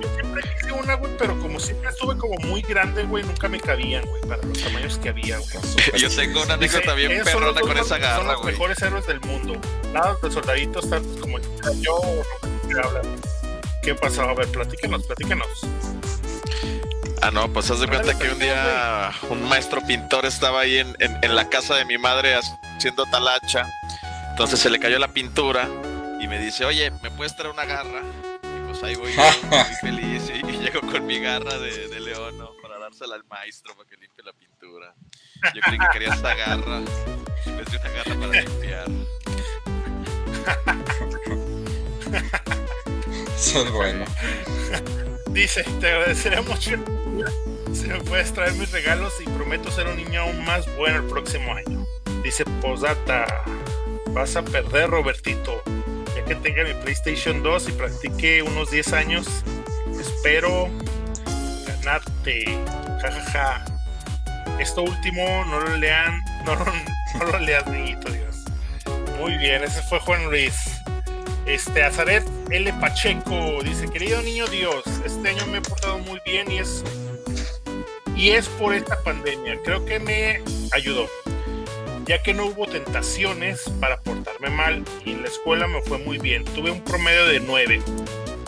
Yo siempre quise una, güey, pero como siempre estuve como muy grande, güey, nunca me cabían, güey, para los tamaños que había, güey. Yo tengo una anécdota bien perrona con esa garra, güey. Son los mejores héroes del mundo. Nada de soldaditos tantos como yo o que hablan. ¿Qué pasó? A ver, platíquenos, platíquenos. Ah, no, pues haz de cuenta que un día un maestro pintor estaba ahí en, la casa de mi madre haciendo talacha. Entonces se le cayó la pintura y me dice, oye, ¿me puedes traer una garra? Y pues ahí voy yo, muy feliz, y, llego con mi garra de, de león, Para dársela al maestro para que limpie la pintura. Yo creí que quería esta garra, en vez de una garra para limpiar. Eso es bueno. Dice, te agradeceré mucho si me puedes traer mis regalos y prometo ser un niño aún más bueno el próximo año. Dice Posata, vas a perder Robertito, ya que tenga mi PlayStation 2 y practique unos 10 años, espero ganarte. Jajaja. Esto último no lo lean, no, no lo leas, niñito Dios. Muy bien, ese fue Juan Luis. Este, Azaret L. Pacheco dice: Querido niño Dios, este año me he portado muy bien y es, y es por esta pandemia. Creo que me ayudó, ya que no hubo tentaciones para portarme mal y en la escuela me fue muy bien. Tuve un promedio de 9.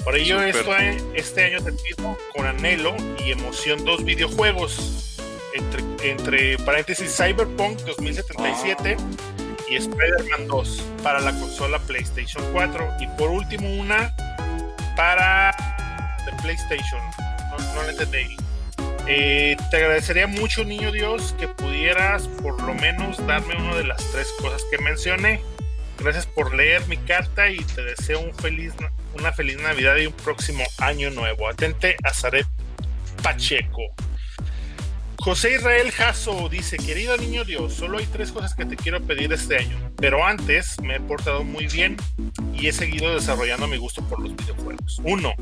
Por ello, esto, este año te pido con anhelo y emoción dos videojuegos. Entre, entre paréntesis Cyberpunk 2077 y Spider-Man 2 para la consola PlayStation 4 y por último una para de PlayStation. No, no entendí. Eh, te agradecería mucho, niño Dios, que pudieras por lo menos darme una de las tres cosas que mencioné. Gracias por leer mi carta y te deseo un feliz, una feliz Navidad y un próximo año nuevo. Atente a Zaret Pacheco. José Israel Jasso dice, querido niño Dios, solo hay tres cosas que te quiero pedir este año, pero antes me he portado muy bien y he seguido desarrollando mi gusto por los videojuegos. Uno,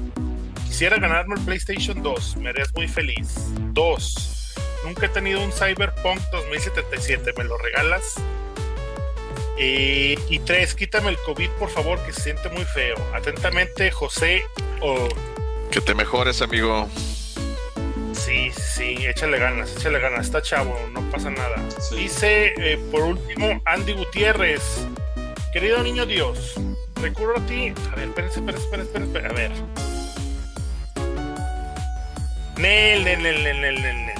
quisiera ganarme el PlayStation 2, me harías muy feliz. Dos, nunca he tenido un Cyberpunk 2077, ¿me lo regalas? Eh, y tres, quítame el COVID por favor, que se siente muy feo. Atentamente, José. Que te mejores, amigo. Sí, sí, échale ganas, échale ganas. Está chavo, no pasa nada. Dice, eh, por último, Andy Gutiérrez. Querido niño Dios, recurro a ti. A ver, espérense, espérense, espérense, A ver. Nel, nel, nel, nel, nel, nel,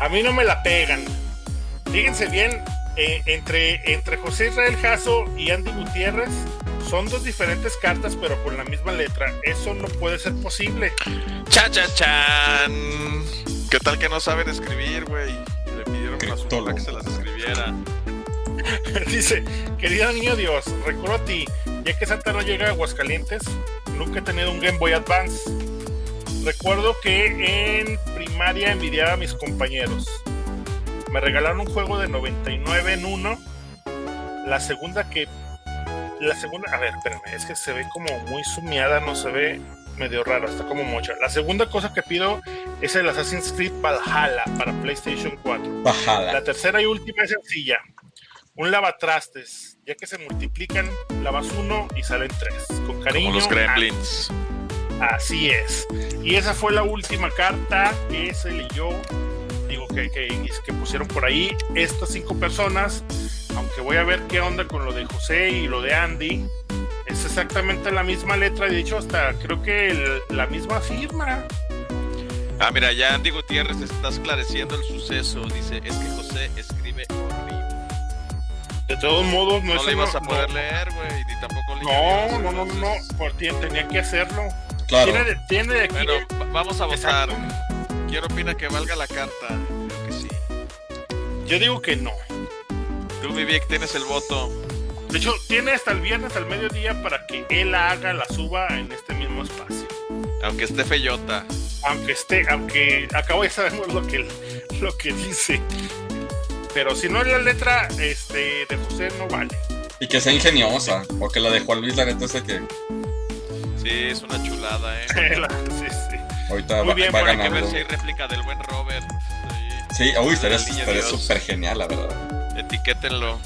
A mí no me la pegan. Fíjense bien, eh, entre, entre José Israel Jasso y Andy Gutiérrez son dos diferentes cartas, pero con la misma letra. Eso no puede ser posible. Cha cha chan. ¿Qué tal que no saben escribir, güey? Le pidieron a su que se las escribiera. Dice, querido niño Dios, recuerdo a ti, ya que Santa no llega a Aguascalientes, nunca he tenido un Game Boy Advance. Recuerdo que en primaria envidiaba a mis compañeros. Me regalaron un juego de 99 en uno. La segunda que. La segunda. A ver, espérame, es que se ve como muy sumiada, no se ve medio raro, está como mocha. La segunda cosa que pido es el Assassin's Creed Valhalla para PlayStation 4. Valhalla. La tercera y última es sencilla un lavatrastes, ya que se multiplican, lavas uno y salen tres. Con cariño. Como los gremlins. Así es. Y esa fue la última carta que se leyó. Digo que, que, pusieron por ahí estas cinco personas. Aunque voy a ver qué onda con lo de José y lo de Andy. Es exactamente la misma letra. De hecho, hasta creo que la misma firma. Ah, mira, ya Andy Gutiérrez está esclareciendo el suceso. Dice, es que José escribe de todos modos, no, no lo ibas a poder leer, güey, ni tampoco No, no, no, no, por ti tenía que hacerlo. Claro. Tiene tiene de aquí bueno, vamos a votar. ¿Quién opina que valga la carta? Creo que sí. Yo digo que no. Tú, Vivek, tienes el voto. De hecho, tiene hasta el viernes al mediodía para que él haga la suba en este mismo espacio. Aunque esté feyota. Aunque esté, aunque acabo de saber lo que, lo que dice pero si no es la letra este, de José, no vale. Y que sea ingeniosa, porque la de Juan Luis, la neta, sé que. Sí, es una chulada, ¿eh? sí, sí. Ahorita Muy va, bien, va ganando. Hay que ver si hay réplica del buen Robert. Sí, uy, estaría súper genial, la verdad. Etiquétenlo.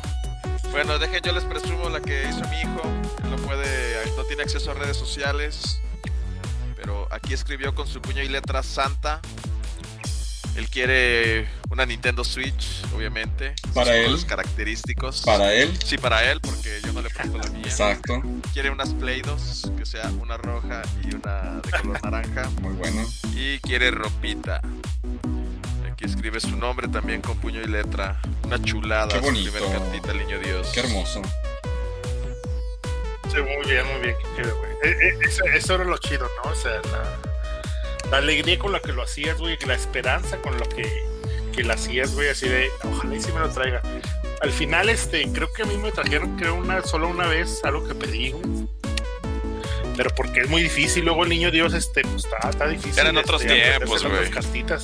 Bueno, dejen, yo les presumo la que hizo mi hijo. Él no puede, no tiene acceso a redes sociales. Pero aquí escribió con su puño y letra Santa él quiere una Nintendo Switch, obviamente. Para él. Los característicos. Para él. Sí, para él, porque yo no le presto la mía. Exacto. Quiere unas Play 2, que sea una roja y una de color naranja. Muy bueno. Y quiere ropita. Aquí escribe su nombre también con puño y letra. Una chulada. Qué bonito. Su cartita, niño Dios. Qué hermoso. Sí, muy bien, muy bien. E, e, eso era lo chido, ¿no? O sea, la la alegría con la que lo hacías, güey, la esperanza con lo que, que la hacías, güey, así de, ojalá y si me lo traiga. Al final, este, creo que a mí me trajeron, creo, una, solo una vez algo que pedí, güey. Pero porque es muy difícil, luego el niño Dios, este, pues está, está difícil. Eran otros este, tiempos, güey. cartitas.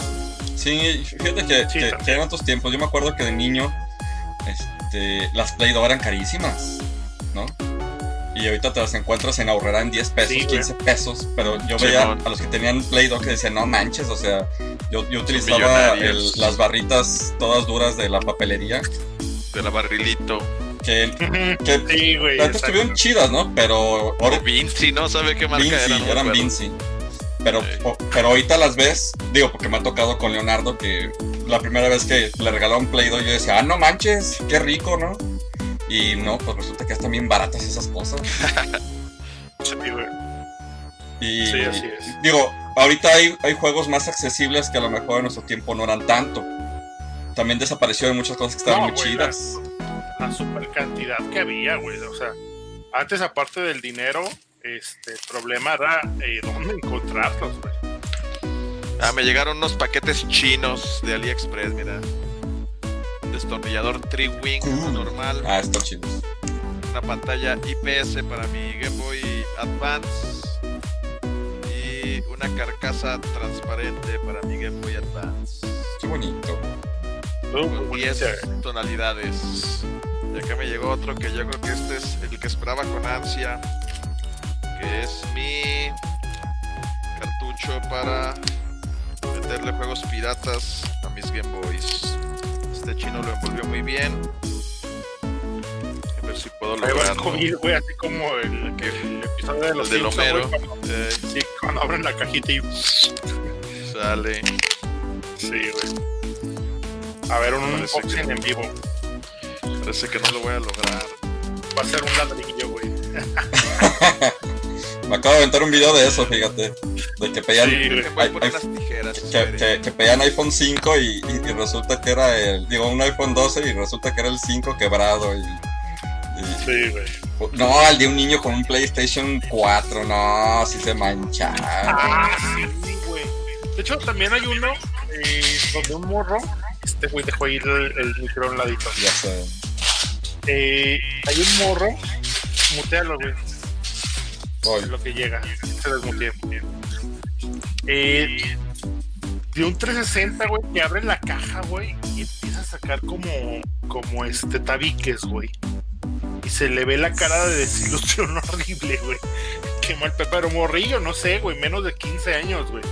Sí, fíjate que, que, eran otros tiempos. Yo me acuerdo que de niño, este, las Play Doh eran carísimas, ¿no? y ahorita te las encuentras en ahorrará en 10 pesos, 15 pesos, pero yo veía a los que tenían Play Doh que decían, no manches, o sea, yo, yo utilizaba las barritas todas duras de la papelería. De la barrilito. Que, que sí, antes estuvieron chidas, ¿no? Pero... O Vinci, ¿no? ¿Sabe qué marca Vinci, eran? eran Vinci. Pero, pero ahorita las ves, digo, porque me ha tocado con Leonardo que la primera vez que le regalaron Play Doh yo decía, ah, no manches, qué rico, ¿no? Y no, pues resulta que están bien baratas esas cosas. sí, Y sí, así es. digo, ahorita hay, hay juegos más accesibles que a lo mejor en nuestro tiempo no eran tanto. También desaparecieron muchas cosas que estaban muy chidas. La, super cantidad que había, güey. O sea, antes aparte del dinero, este el problema era eh, dónde encontrarlos, güey. Ah, me llegaron unos paquetes chinos de AliExpress, mira destornillador Tri-Wing uh. normal. Ah, está chido. Una pantalla IPS para mi Game Boy Advance. Y una carcasa transparente para mi Game Boy Advance. Qué bonito. Con 10 tonalidades. Y acá me llegó otro que yo creo que este es el que esperaba con ansia. Que es mi cartucho para meterle juegos piratas a mis Game Boys. Este chino lo envolvió muy bien. A ver si puedo lograrlo. así como el, que, el episodio de los el de Homero. Eh. Sí, cuando abren la cajita y sale. Sí, güey. A ver, un unboxing en vivo. Parece que no lo voy a lograr. Va a ser un ladrillo, güey. Me acabo de aventar un video de eso, fíjate. De que pedían, que, que, pedían iPhone 5 y, resulta que era el. Digo, un iPhone 12 y resulta que era el 5 quebrado. Y Sí, güey. No, al de un niño con un PlayStation 4, no, si se mancha. Ah, sí, güey. De hecho, también hay uno eh, donde un morro, este güey dejó ir el, el micro a un ladito. Ya sé. Eh, hay un morro, mutealo, güey. Es lo que llega, se desmutea. Eh, de un 360, güey, que abre la caja, güey, y empieza a sacar como, como este tabiques, güey. Y se le ve la cara de desilusión horrible, güey. Qué mal, pero morrillo, no sé, güey, menos de 15 años, güey.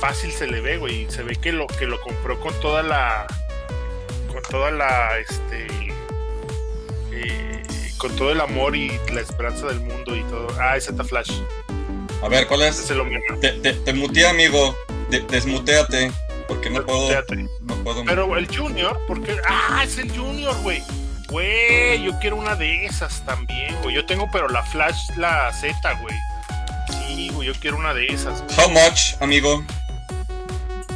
Fácil se le ve, güey. Se ve que lo que lo compró con toda la. Con toda la. Este. Eh, con todo el amor y la esperanza del mundo y todo. Ah, es Z Flash. A ver, ¿cuál es? te, te, te muteé, amigo desmuteate, porque no puedo, no puedo. Pero el Junior, porque. ¡Ah! Es el Junior, güey. Güey, yo quiero una de esas también, güey. Yo tengo, pero la Flash, la Z, güey. Sí, güey, yo quiero una de esas. How much, amigo?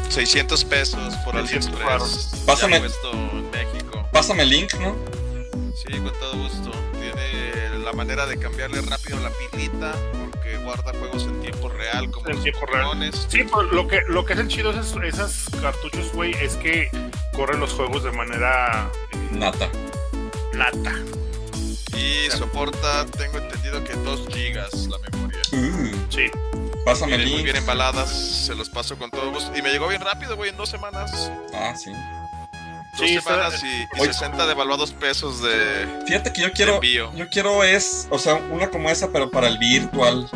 600 pesos por AliExpress. Pásame. Pásame el link, ¿no? Sí, con todo gusto. La manera de cambiarle rápido la pilita guarda juegos en tiempo real como en tiempo real. Sí, pues, lo que lo que hacen chido esas, esas cartuchos, güey, es que corren los juegos de manera eh, nata. Nata. Y soporta, tengo entendido que 2 gigas la memoria. Mm. Sí. Pásame el. Muy bien embaladas, se los paso con todo gusto. Y me llegó bien rápido, güey, en dos semanas. Ah, sí. Dos semanas y, 60 devaluados pesos de. Fíjate que yo quiero. Yo quiero es, o sea, una como esa, pero para el virtual.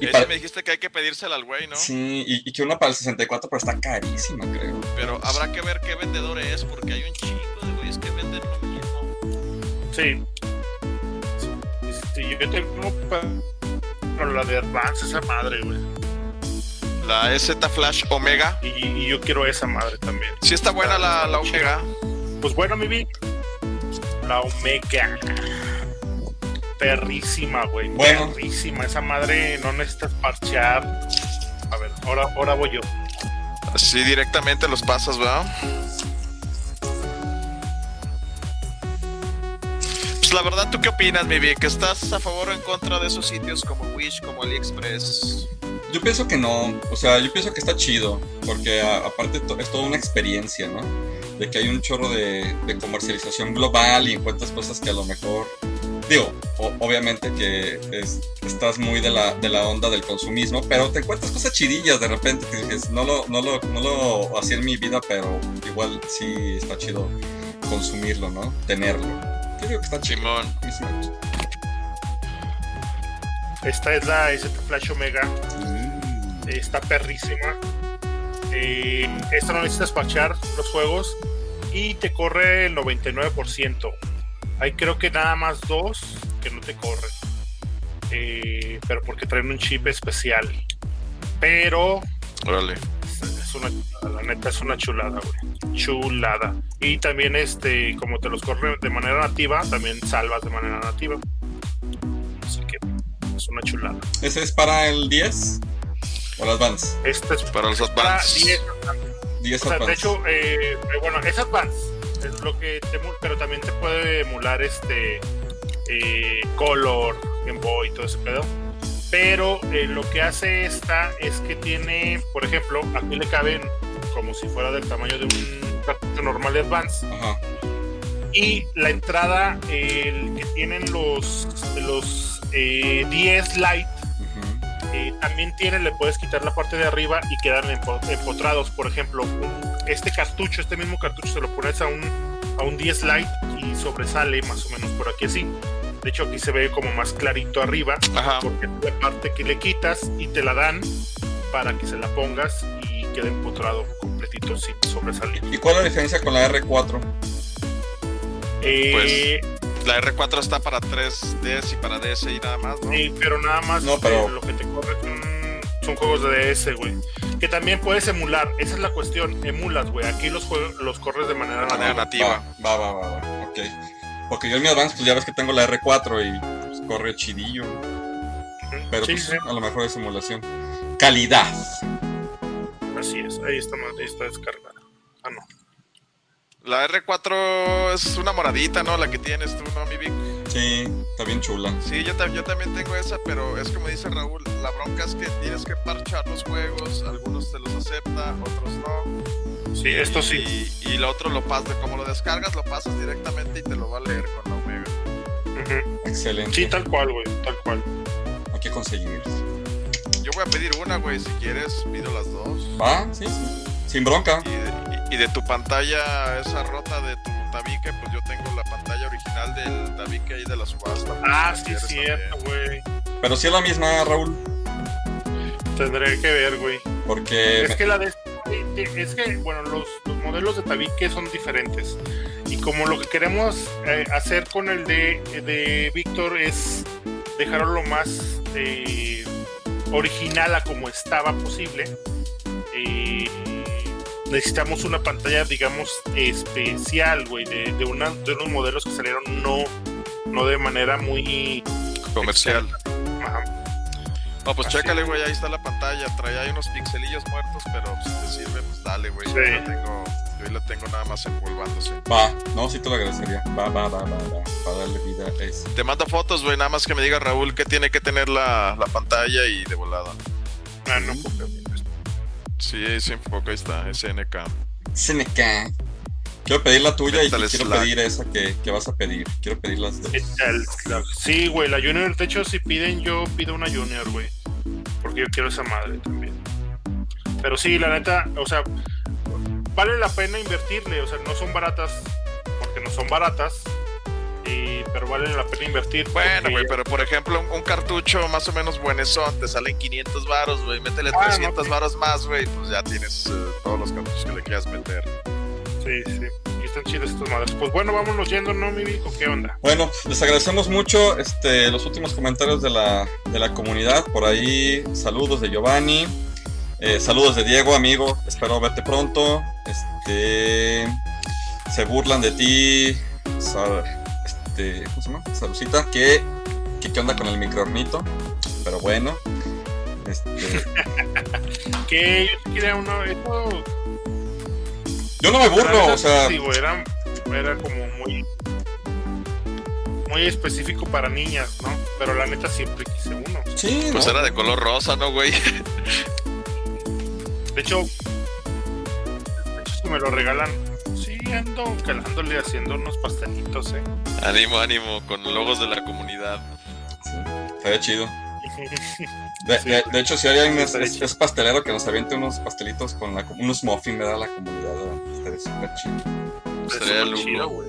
Y para... me dijiste que hay que pedírsela al güey, ¿no? Sí, y, que una para el 64, pero está carísima, creo. Pero habrá que ver qué vendedor es, porque hay un chico de güeyes que venden lo mismo. Sí. Sí, yo tengo para la de Advance, esa madre, güey. La EZ Flash Omega. Y, yo quiero esa madre también. Sí está buena la, la Omega. Pues bueno, mi vi. La Omega perrísima, güey. Perrísima. Esa madre no necesitas parchear. A ver, ahora, ahora voy yo. Así directamente los pasas, ¿verdad? Pues la verdad, ¿tú qué opinas, mi? ¿Que estás a favor o en contra de esos sitios como Wish, como AliExpress? Yo pienso que no, o sea, yo pienso que está chido, porque aparte es toda una experiencia, ¿no? De que hay un chorro de, de comercialización global y encuentras cosas que a lo mejor digo, obviamente que estás muy de la, de la onda del consumismo, pero te encuentras cosas chidillas de repente que dices, no lo, no lo, no lo hacía en mi vida, pero igual sí está chido consumirlo, ¿no? Tenerlo. Yo digo que está chimón. Esta es la ST Flash Omega. Mm. Está perrísima. Eh, esta no necesitas pachar los juegos y te corre el 99%. Hay creo que nada más dos que no te corren. Eh, pero porque traen un chip especial. Pero. Órale. Es una, la neta es una chulada, güey. Chulada. Y también, este, como te los corre de manera nativa, también salvas de manera nativa. Así que es una chulada. ¿Ese es para el 10? ¿O las Advance? Este es para los Advance. 10, 10 Advance. De hecho, eh, bueno, es Advance es lo que te, pero también te puede emular este eh, Color, Game Boy, todo ese pedo. Pero eh, lo que hace esta es que tiene, por ejemplo, aquí le caben como si fuera del tamaño de un cartucho normal de Advance. Y la entrada, el que tienen los, los 10 eh, también tiene, le puedes quitar la parte de arriba y quedan empotrados. Por ejemplo, este cartucho, este mismo cartucho, se lo pones a un, a un 10 Lite y sobresale más o menos por aquí así. De hecho, aquí se ve como más clarito arriba, porque es la parte que le quitas y te la dan para que se la pongas y quede empotrado completito sin sobresalir. ¿Y cuál es la diferencia con la R4? Eh, pues la R4 está para 3DS y para DS y nada más, ¿no? Sí, pero nada más no, pero... lo que te corre son juegos de DS, güey. Que también puedes emular, esa es la cuestión, emulas, güey. Aquí los juegos los corres de manera, nativa. Va, va, va, va, ok. Porque yo en mi Advance, pues ya ves que tengo la R4 y pues, corre chidillo. Pero pues, a lo mejor es emulación. Calidad. Así es, ahí está, ahí está descargada. Ah, no. La R4 es una moradita, ¿no? La que tienes tú, ¿no, mi Vic? Sí, está bien chula. Sí, yo, yo también tengo esa, pero es como dice Raúl, la bronca es que tienes que parchar los juegos, algunos te los acepta, otros no. Sí, esto sí. Y, y lo otro lo pasas, como lo descargas, lo pasas directamente y te lo va a leer con la Omega. Excelente. Sí, tal cual, güey, tal cual. Hay que conseguir. Yo voy a pedir una, güey, si quieres, pido las dos. ¿Va? Sí, sí. Sin bronca. Y de, y de tu pantalla, esa rota de tu tabique, pues yo tengo la pantalla original del tabique ahí de la subasta. Ah, sí, cierto, güey. Pero sí es la misma, Raúl. Tendré que ver, güey. Porque. Es que la de. Es que, bueno, los, los modelos de tabique son diferentes. Y como lo que queremos eh, hacer con el de, de Víctor es dejarlo lo más eh, original a como estaba posible. Eh, necesitamos una pantalla, digamos, especial, güey, de, de, una, de unos modelos que salieron no, no de manera muy comercial. Ajá. No, pues Así chécale, güey, ahí está la pantalla. Trae ahí unos pixelillos muertos, pero si te sirve, pues dale, güey. Sí. Yo la tengo, yo ahí la tengo nada más empolvándose. Va, no, sí te lo agradecería. Va, va, va, va, va. Para darle vida a eso. Te mando fotos, güey, nada más que me diga Raúl que tiene que tener la, la pantalla y de volada. Ah, no, porque- Sí, sí, enfoca, ahí está, SNK. CNK. Quiero pedir la tuya y Metal quiero Slug. pedir esa que, que vas a pedir. Quiero pedir las dos. Sí, güey, la Junior, de hecho, si piden, yo pido una Junior, güey. Porque yo quiero esa madre también. Pero sí, la neta, o sea, vale la pena invertirle, o sea, no son baratas, porque no son baratas, y, pero vale la pena invertir. Bueno, güey, pero por ejemplo, un, un cartucho más o menos buenezón, te salen 500 varos, güey. Métele Ah, no, 300 sí. varos más, güey, pues ya tienes eh, todos los cartuchos que le quieras meter. Sí, sí, y están chidas estas madres. Pues bueno, vámonos yendo, ¿no, mi Vico? ¿Qué onda? Bueno, les agradecemos mucho este, los últimos comentarios de la, de la comunidad. Por ahí, saludos de Giovanni. eh, saludos de Diego, amigo. Espero verte pronto. Este, se burlan de ti. Este, ¿Cómo se llama? Salucita. ¿Qué, onda con el microornito? Pero bueno. Este, Que yo sí quería uno, eso yo no me burlo, o sea. sí, era, era como muy muy específico para niñas, ¿no? Pero la neta siempre quise uno. Sí, Pues ¿no? era de color rosa, ¿no, güey? De hecho, de hecho si me lo regalan, sí ando calándole haciendo unos pastelitos, eh. Ánimo, ánimo, con logos de la comunidad. Sí, estaría chido. De, Sí. de- de hecho, si hay alguien es, Estaría es- chido. es pastelero que nos aviente unos pastelitos con la, unos muffins, me da la comunidad. Estaría súper chido. Estaría chido, güey.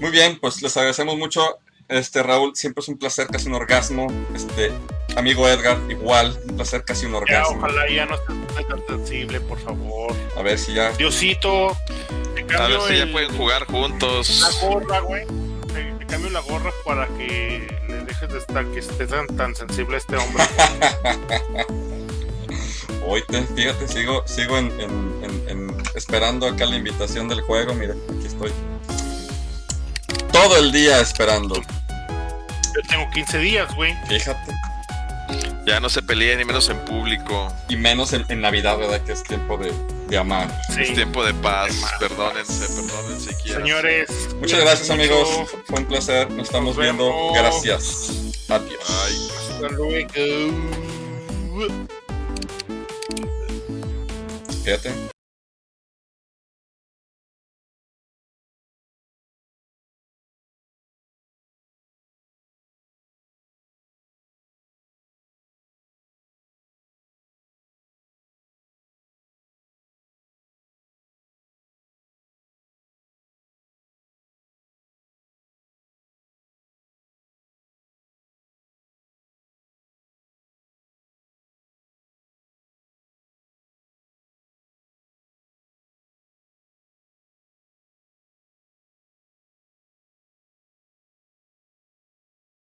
Muy bien, pues les agradecemos mucho. Este Raúl, siempre es un placer, casi un orgasmo. Este amigo Edgar, igual, un placer, casi un Ya, orgasmo. ojalá ya no estés tan sensible, por favor. A ver si ya. Diosito, te A ver cambio si ya el- pueden jugar la juntos. gorra, güey. Cambio la gorra para que le dejes de estar, que esté tan, tan sensible a este hombre. Hoy te, fíjate, sigo, sigo en, en- en- en- esperando acá la invitación del juego. Mira, aquí estoy. Todo el día esperando. Yo tengo 15 días, güey. Fíjate. Ya no se peleen ni menos en público. Y menos en, en Navidad, ¿verdad? Que es tiempo de, de amar. Es tiempo de paz. Perdónense, perdónense quieran. Señores. Muchas gracias, mucho. amigos. Fue un placer. Nos estamos Nos viendo. vemos. Gracias. Adiós. Ay. Hasta luego. Fíjate.